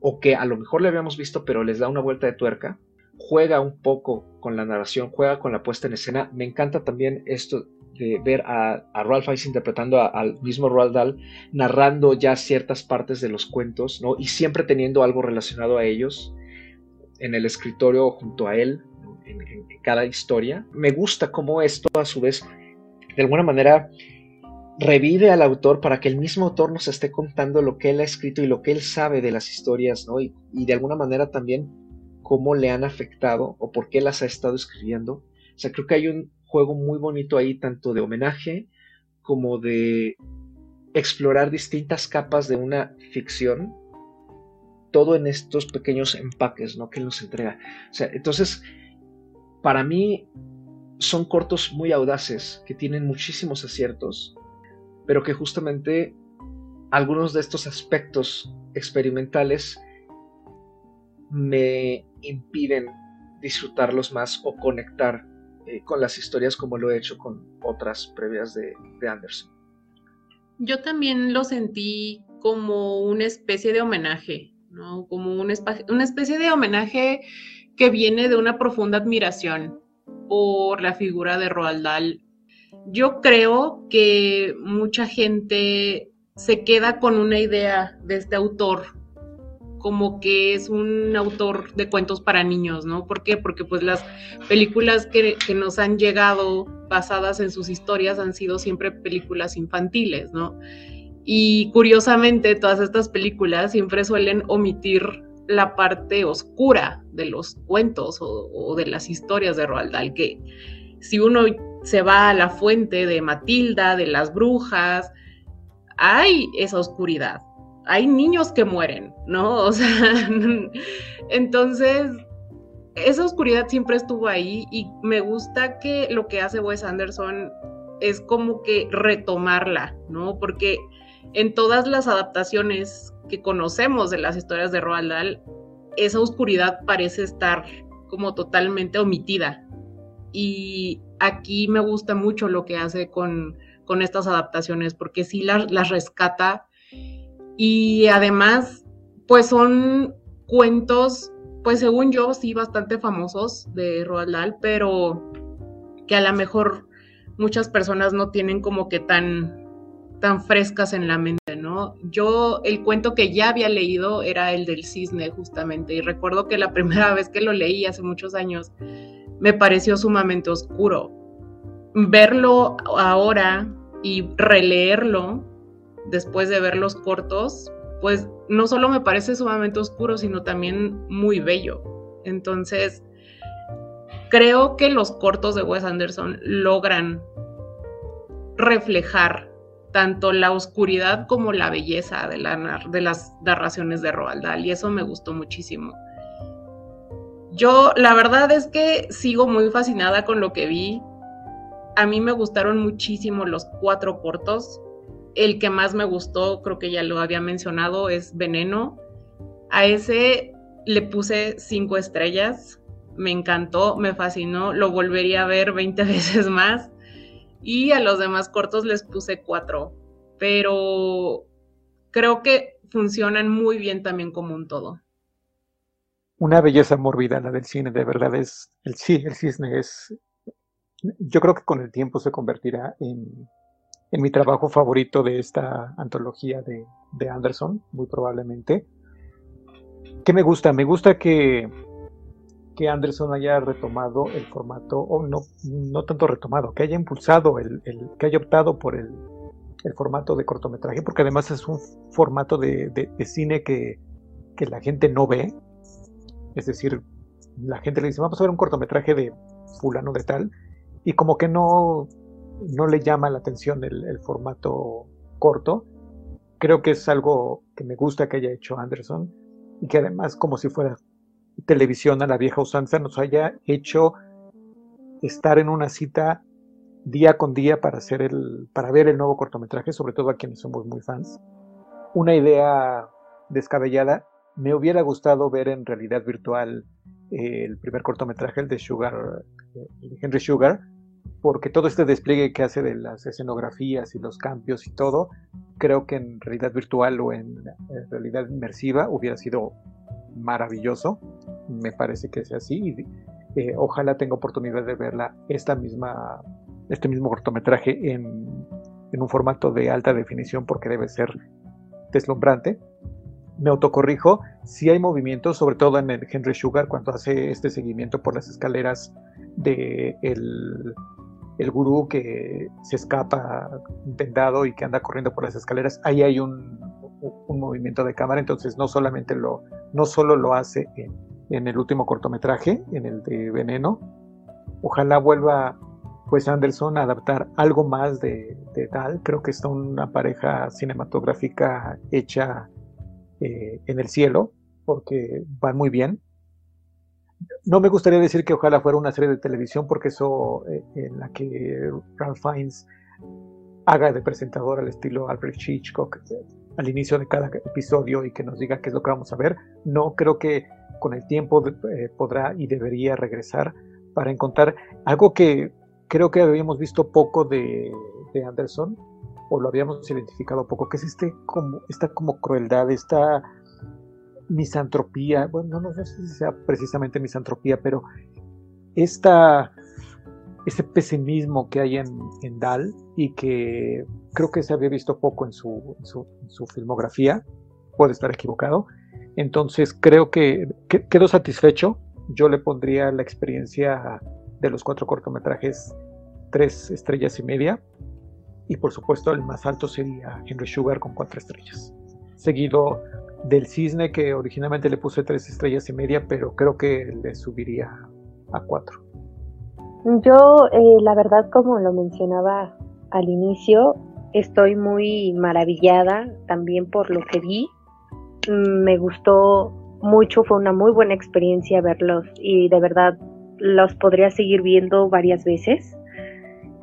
o que a lo mejor le habíamos visto pero les da una vuelta de tuerca juega un poco con la narración, juega con la puesta en escena. Me encanta también esto de ver a, Ralph Fiennes interpretando al mismo Roald Dahl, narrando ya ciertas partes de los cuentos, ¿no? Y siempre teniendo algo relacionado a ellos en el escritorio junto a él, en, en cada historia. Me gusta cómo esto, a su vez, de alguna manera revive al autor para que el mismo autor nos esté contando lo que él ha escrito y lo que él sabe de las historias, ¿no? Y, de alguna manera también cómo le han afectado o por qué las ha estado escribiendo. O sea, creo que hay un juego muy bonito ahí, tanto de homenaje como de explorar distintas capas de una ficción, todo en estos pequeños empaques ¿no? que él nos entrega. O sea, entonces, para mí son cortos muy audaces, que tienen muchísimos aciertos, pero que justamente algunos de estos aspectos experimentales me impiden disfrutarlos más o conectar eh, con las historias como lo he hecho con otras previas de, Anderson. Yo también lo sentí como una especie de homenaje, ¿no? Como una, una especie de homenaje que viene de una profunda admiración por la figura de Roald Dahl. Yo creo que mucha gente se queda con una idea de este autor como que es un autor de cuentos para niños, ¿no? ¿Por qué? Porque pues las películas que, nos han llegado basadas en sus historias han sido siempre películas infantiles, ¿no? Y curiosamente todas estas películas siempre suelen omitir la parte oscura de los cuentos o, o de las historias de Roald Dahl, que si uno se va a la fuente de Matilda, de las brujas, hay esa oscuridad, hay niños que mueren, ¿no? [laughs] O sea, entonces, esa oscuridad siempre estuvo ahí y me gusta que lo que hace Wes Anderson es como que retomarla, ¿no? Porque en todas las adaptaciones que conocemos de las historias de Roald Dahl, esa oscuridad parece estar como totalmente omitida. Y aquí me gusta mucho lo que hace con, con estas adaptaciones, porque sí las, las rescata y además, pues son cuentos, pues según yo, sí, bastante famosos de Roald Dahl, pero que a lo mejor muchas personas no tienen como que tan, tan frescas en la mente, ¿no? Yo el cuento que ya había leído era el del cisne, justamente, y recuerdo que la [laughs] primera vez que lo leí hace muchos años, me pareció sumamente oscuro. Verlo ahora y releerlo después de ver los cortos, pues no solo me parece sumamente oscuro, sino también muy bello. Entonces, creo que los cortos de Wes Anderson logran reflejar tanto la oscuridad como la belleza de, las narraciones de Roald Dahl y eso me gustó muchísimo. Yo la verdad es que sigo muy fascinada con lo que vi. A mí me gustaron muchísimo los cuatro cortos. El que más me gustó, creo que ya lo había mencionado, es Veneno. A ese le puse cinco estrellas. Me encantó, me fascinó, lo volvería a ver 20 [laughs] veces más. Y a los demás cortos les puse cuatro. Pero creo que funcionan muy bien también como un todo. Una belleza mórbida la del cine, de verdad es el sí, el cisne es. Yo creo que con el tiempo se convertirá en en mi trabajo favorito de esta antología de, Anderson, muy probablemente. ¿Qué me gusta? Me gusta que, que Anderson haya retomado el formato, o no, no tanto retomado, que haya impulsado, el, que haya optado por el, formato de cortometraje, porque además es un formato de, de, cine que, que, la gente no ve. Es decir, la gente le dice, vamos a ver un cortometraje de fulano de tal, y como que no, no le llama la atención el, formato corto. Creo que es algo que me gusta que haya hecho Anderson y que además, como si fuera televisión a la vieja usanza, nos haya hecho estar en una cita día con día para, hacer el, para ver el nuevo cortometraje, sobre todo a quienes somos muy fans. Una idea descabellada. Me hubiera gustado ver en realidad virtual eh, el primer cortometraje, el de Sugar, eh, Henry Sugar, porque todo este despliegue que hace de las escenografías y los cambios y todo, creo que en realidad virtual o en, realidad inmersiva hubiera sido maravilloso. Me parece que sea así. Eh, ojalá tenga oportunidad de verla esta misma, este mismo cortometraje en un formato de alta definición porque debe ser deslumbrante me autocorrijo, si hay movimiento, sobre todo en el Henry Sugar, cuando hace este seguimiento por las escaleras de el, el gurú que se escapa vendado y que anda corriendo por las escaleras, ahí hay un, movimiento de cámara, entonces no solamente lo, no solo lo hace en, el último cortometraje, en el de Veneno, ojalá vuelva pues Anderson a adaptar algo más de, tal, creo que está una pareja cinematográfica hecha eh, en el cielo, porque van muy bien, no me gustaría decir que ojalá fuera una serie de televisión, porque eso eh, en la que Ralph Fiennes haga de presentador al estilo Alfred Hitchcock eh, al inicio de cada episodio y que nos diga qué es lo que vamos a ver. No creo que con el tiempo podrá y debería regresar para encontrar algo que creo que habíamos visto poco de, de Anderson, o lo habíamos identificado poco, que es este como, esta como crueldad, esta misantropía, bueno, no, sé si sea precisamente misantropía, pero esta, este pesimismo que hay en, en Dal y que creo que se había visto poco en su, su, filmografía, puede estar equivocado, entonces creo que, que quedó satisfecho, yo le pondría la experiencia de los cuatro cortometrajes tres estrellas y media, y por supuesto el más alto sería Henry Sugar con cuatro estrellas, seguido del cisne que originalmente le puse tres estrellas y media, pero creo que le subiría a cuatro. Yo, eh, la verdad, como lo mencionaba al inicio, estoy muy maravillada también por lo que vi. Mm, me gustó mucho, fue una muy buena experiencia verlos y de verdad los podría seguir viendo varias veces,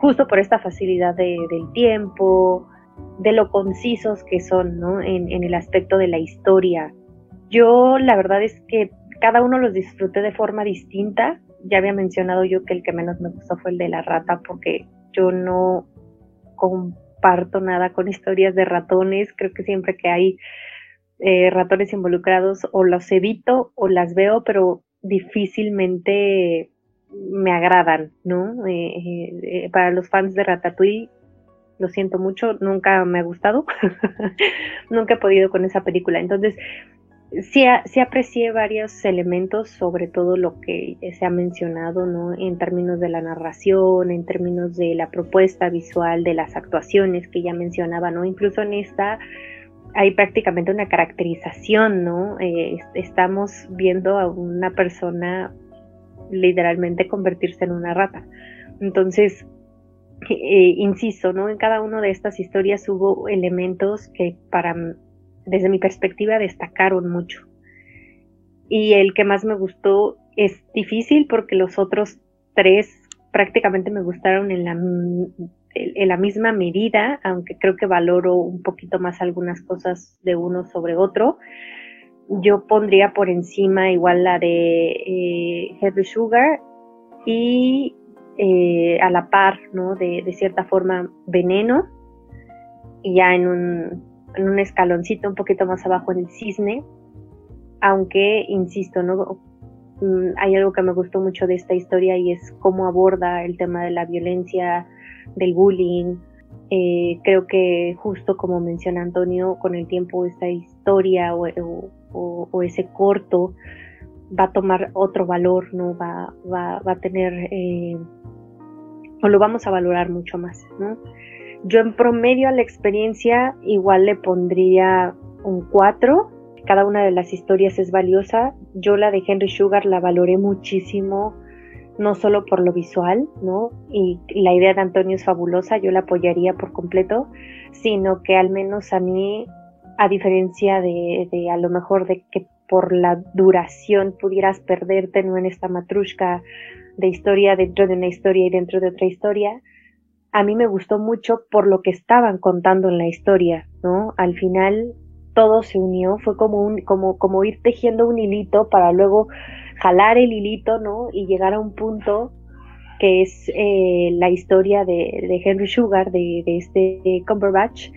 justo por esta facilidad de, del tiempo, de lo concisos que son ¿no? en, el aspecto de la historia. Yo la verdad es que cada uno los disfruté de forma distinta. Ya había mencionado yo que el que menos me gustó fue el de la rata porque yo no comparto nada con historias de ratones. Creo que siempre que hay eh, ratones involucrados o los evito o las veo, pero difícilmente me agradan, ¿no? Eh, eh, para los fans de Ratatouille lo siento mucho, nunca me ha gustado, [laughs] nunca he podido con esa película. Entonces, sí, sí aprecié varios elementos, sobre todo lo que se ha mencionado, ¿no? En términos de la narración, en términos de la propuesta visual, de las actuaciones que ya mencionaba, ¿no? Incluso en esta hay prácticamente una caracterización, ¿no? Eh, estamos viendo a una persona literalmente convertirse en una rata. Entonces, eh, insisto, ¿no? En cada una de estas historias hubo elementos que para, desde mi perspectiva, destacaron mucho. Y el que más me gustó es difícil porque los otros tres prácticamente me gustaron en la, en la misma medida, aunque creo que valoro un poquito más algunas cosas de uno sobre otro. Yo pondría por encima igual la de eh, Heavy Sugar y eh, a la par, ¿no? De, cierta forma, veneno, y ya en un, en un escaloncito un poquito más abajo en el cisne, aunque, insisto, ¿no? Mm, hay algo que me gustó mucho de esta historia y es cómo aborda el tema de la violencia, del bullying. Eh, creo que justo como menciona Antonio, con el tiempo esta historia o, ese corto va a tomar otro valor, ¿no? Va, va, va a tener eh, o lo vamos a valorar mucho más, ¿no? Yo en promedio a la experiencia igual le pondría un 4. Cada una de las historias es valiosa. Yo la de Henry Sugar la valoré muchísimo, no solo por lo visual, ¿no? Y la idea de Antonio es fabulosa, yo la apoyaría por completo, sino que al menos a mí, a diferencia de, a lo mejor de que por la duración pudieras perderte, ¿no? En esta matrushka de historia dentro de una historia y dentro de otra historia, a mí me gustó mucho por lo que estaban contando en la historia, ¿no? Al final todo se unió, fue como un, como, como ir tejiendo un hilito para luego jalar el hilito, ¿no? Y llegar a un punto que es eh, la historia de, Henry Sugar, de, de este Cumberbatch,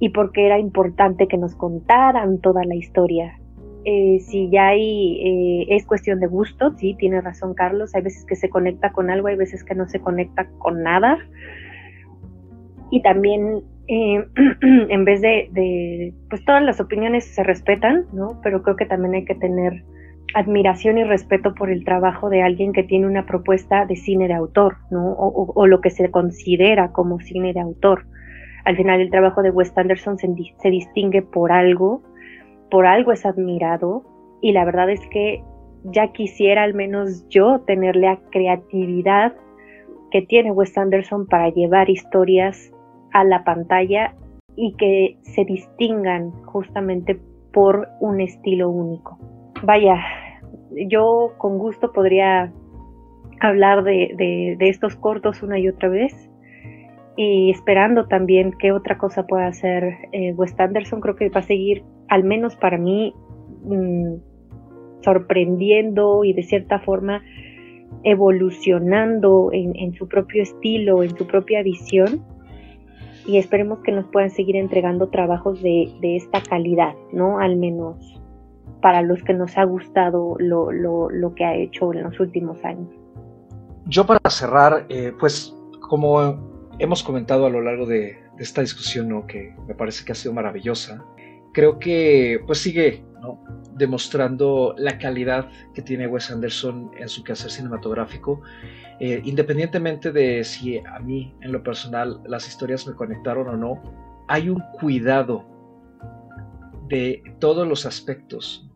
y porque era importante que nos contaran toda la historia, eh, si ya hay, eh, es cuestión de gusto, sí, tiene razón Carlos, hay veces que se conecta con algo, hay veces que no se conecta con nada. Y también, eh, [clears throat] en vez de, pues todas las opiniones se respetan, ¿no? Pero creo que también hay que tener admiración y respeto por el trabajo de alguien que tiene una propuesta de cine de autor, ¿no? O, lo que se considera como cine de autor. Al final el trabajo de Wes Anderson se, distingue por algo por algo es admirado y la verdad es que ya quisiera al menos yo tener la creatividad que tiene Wes Anderson para llevar historias a la pantalla y que se distingan justamente por un estilo único. Vaya, yo con gusto podría hablar de, estos cortos una y otra vez y esperando también qué otra cosa pueda hacer eh, Wes Anderson. Creo que va a seguir al menos para mí, mm, sorprendiendo y de cierta forma evolucionando en, su propio estilo, en su propia visión. y esperemos que nos puedan seguir entregando trabajos de, esta calidad, ¿no? Al menos para los que nos ha gustado lo, lo, que ha hecho en los últimos años. Yo para cerrar, eh, pues como hemos comentado a lo largo de, esta discusión, ¿no? que me parece que ha sido maravillosa, creo que pues sigue demostrando la calidad que tiene Wes Anderson en su quehacer cinematográfico, eh, independientemente de si a mí en lo personal las historias me conectaron o no, hay un cuidado de todos los aspectos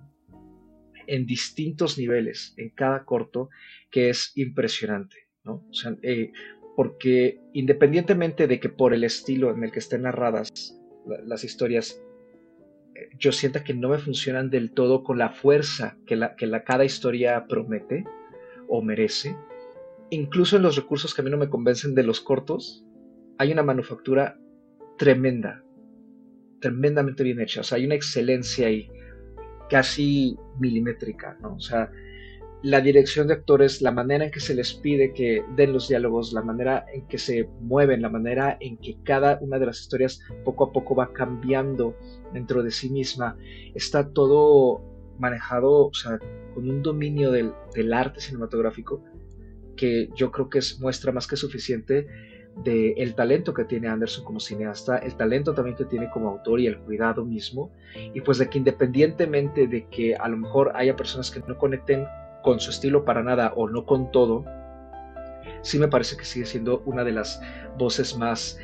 en distintos niveles en cada corto que es impresionante. ¿no? Eh, porque independientemente de que por el estilo en el que estén narradas las historias yo siento que no me funcionan del todo con la fuerza que, la, que la, cada historia promete o merece. Incluso en los recursos que a mí no me convencen de los cortos, hay una manufactura tremenda, tremendamente bien hecha. O sea, hay una excelencia ahí, casi milimétrica, ¿no? O sea, la dirección de actores, la manera en que se les pide que den los diálogos, la manera en que se mueven, la manera en que cada una de las historias poco a poco va cambiando dentro de sí misma, está todo manejado o sea, con un dominio del, arte cinematográfico que yo creo que es muestra más que suficiente del el talento que tiene Anderson como cineasta, el talento también que tiene como autor y el cuidado mismo, y pues de que independientemente de que a lo mejor haya personas que no conecten con su estilo para nada o no con todo, sí me parece que sigue siendo una de las voces más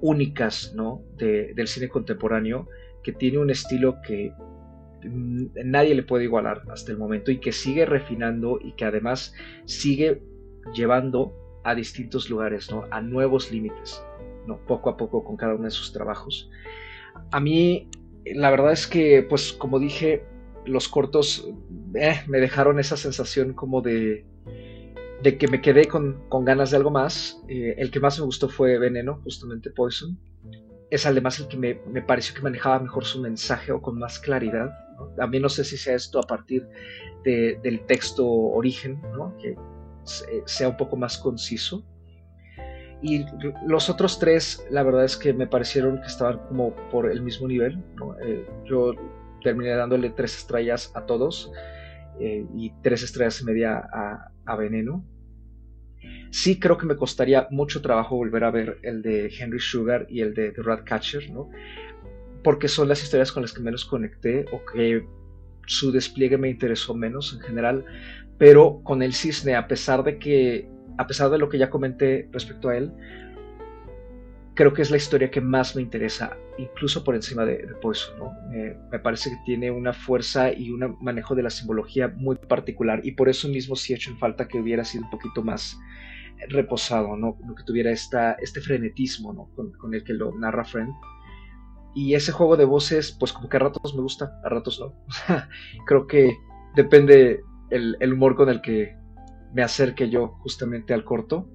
únicas ¿no? del cine contemporáneo, que tiene un estilo que nadie le puede igualar hasta el momento y que sigue refinando y que además sigue llevando a distintos lugares, ¿no? a nuevos límites, ¿no? poco a poco con cada uno de sus trabajos. A mí, la verdad es que, pues como dije, los cortos eh, me dejaron esa sensación como de, de que me quedé con, ganas de algo más. Eh, el que más me gustó fue Veneno, justamente Poison. Es además el que me, pareció que manejaba mejor su mensaje o con más claridad. A mí no sé si sea esto a partir del texto origen, que sea un poco más conciso. Y los otros tres, la verdad es que me parecieron que estaban como por el mismo nivel. Eh, yo terminé dándole tres estrellas a todos eh, y tres estrellas y media a, a, Veneno. Sí creo que me costaría mucho trabajo volver a ver el de Henry Sugar y el de The Ratcatcher, ¿no? Porque son las historias con las que menos conecté o que su despliegue me interesó menos en general, pero con el cisne, a pesar de que, a pesar de lo que ya comenté respecto a él, creo que es la historia que más me interesa, incluso por encima de, de Poison. ¿no? me parece que tiene una fuerza y un manejo de la simbología muy particular y por eso mismo sí he hecho en falta que hubiera sido un poquito más reposado, ¿no? que tuviera esta, este frenetismo ¿no? con, el que lo narra Friend. Y ese juego de voces, pues como que a ratos me gusta, a ratos no. [laughs] creo que depende el, el humor con el que me acerque yo justamente al corto.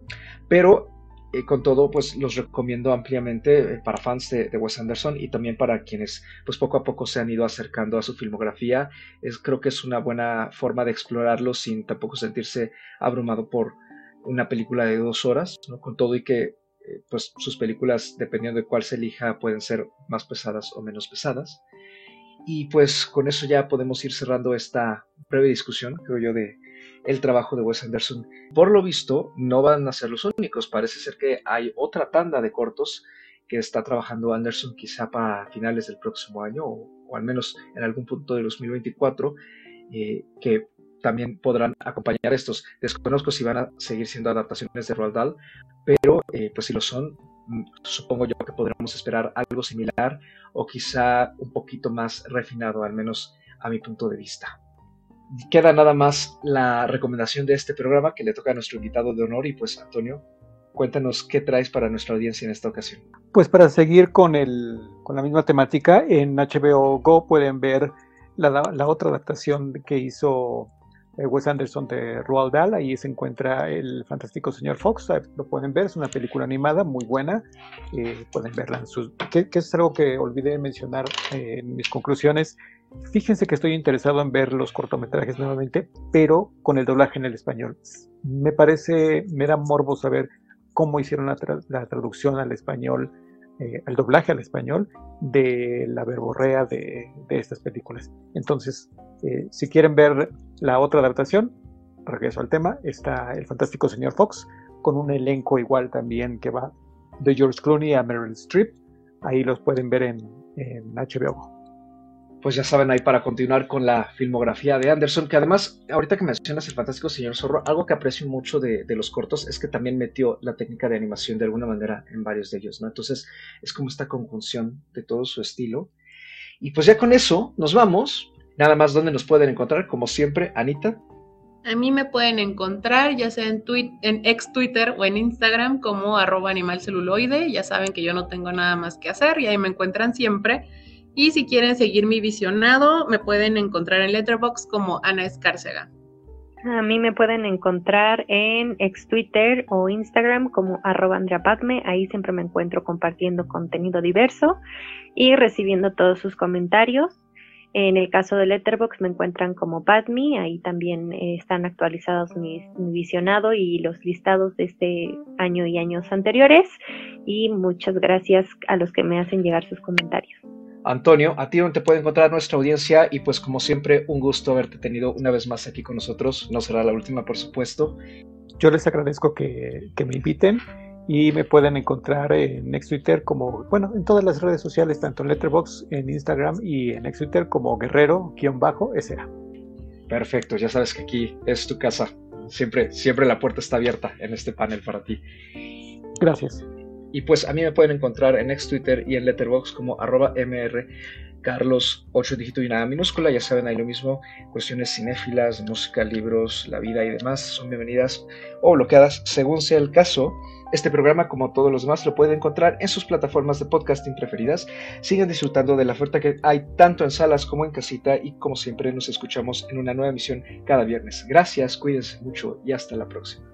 Pero eh, con todo, pues los recomiendo ampliamente eh, para fans de, Wes Anderson y también para quienes pues poco a poco se han ido acercando a su filmografía. Es, creo que es una buena forma de explorarlo sin tampoco sentirse abrumado por una película de dos horas, con todo y que eh, pues sus películas, dependiendo de cuál se elija, pueden ser más pesadas o menos pesadas. Y pues con eso ya podemos ir cerrando esta breve discusión, creo yo, de, el trabajo de Wes Anderson. Por lo visto, no van a ser los únicos. Parece ser que hay otra tanda de cortos que está trabajando Anderson quizá para finales del próximo año o, al menos en algún punto de 2024 eh, que también podrán acompañar estos. Desconozco si van a seguir siendo adaptaciones de Roald Dahl, pero eh, pues si lo son, supongo yo que podremos esperar algo similar o quizá un poquito más refinado, al menos a mi punto de vista queda nada más la recomendación de este programa que le toca a nuestro invitado de honor y pues Antonio, cuéntanos qué traes para nuestra audiencia en esta ocasión. Pues para seguir con, el, con la misma temática, en HBO Go pueden ver la, otra adaptación que hizo eh, Wes Anderson de Roald Dahl, ahí se encuentra el fantástico señor Fox, lo pueden ver, es una película animada muy buena, eh, pueden verla en sus... Que, es algo que olvidé mencionar eh, en mis conclusiones, Fíjense que estoy interesado en ver los cortometrajes nuevamente, pero con el doblaje en el español. Me parece, me da morbo saber cómo hicieron la, traducción al español eh, el doblaje al español de la verborrea de, estas películas. Entonces, eh, si quieren ver la otra adaptación, regreso al tema, está el fantástico señor Fox, con un elenco igual también que va de George Clooney a Meryl Streep. Ahí los pueden ver en, en HBO pues ya saben ahí para continuar con la filmografía de Anderson, que además, ahorita que mencionas el fantástico señor Zorro, algo que aprecio mucho de, los cortos es que también metió la técnica de animación de alguna manera en varios de ellos, ¿no? Entonces es como esta conjunción de todo su estilo. Y pues ya con eso nos vamos. Nada más donde nos pueden encontrar, como siempre, Anita. A mí me pueden encontrar ya sea en, en ex Twitter o en Instagram como arroba animalceluloide. Ya saben que yo no tengo nada más que hacer y ahí me encuentran siempre. Y si quieren seguir mi visionado, me pueden encontrar en Letterboxd como Ana Escárcega. A mí me pueden encontrar en ex Twitter o Instagram como arroba Andrea Ahí siempre me encuentro compartiendo contenido diverso y recibiendo todos sus comentarios. En el caso de Letterboxd me encuentran como Padme, ahí también eh, están actualizados mi visionado y los listados de este año y años anteriores. Y muchas gracias a los que me hacen llegar sus comentarios. Antonio, a ti donde te puede encontrar nuestra audiencia y pues como siempre un gusto haberte tenido una vez más aquí con nosotros. No será la última, por supuesto. Yo les agradezco que, me inviten y me pueden encontrar en Next Twitter como, bueno, en todas las redes sociales, tanto en Letterboxd, en Instagram y en Next Twitter como guerrero-sa. Perfecto, ya sabes que aquí es tu casa. Siempre, siempre la puerta está abierta en este panel para ti. Gracias. Y pues a mí me pueden encontrar en ex Twitter y en Letterboxd como arroba mr Carlos 8 dígito y nada minúscula, ya saben ahí lo mismo, cuestiones cinéfilas, música, libros, la vida y demás son bienvenidas o bloqueadas según sea el caso. Este programa, como todos los demás, lo pueden encontrar en sus plataformas de podcasting preferidas. Sigan disfrutando de la oferta que hay tanto en salas como en casita y como siempre nos escuchamos en una nueva emisión cada viernes. Gracias, cuídense mucho y hasta la próxima.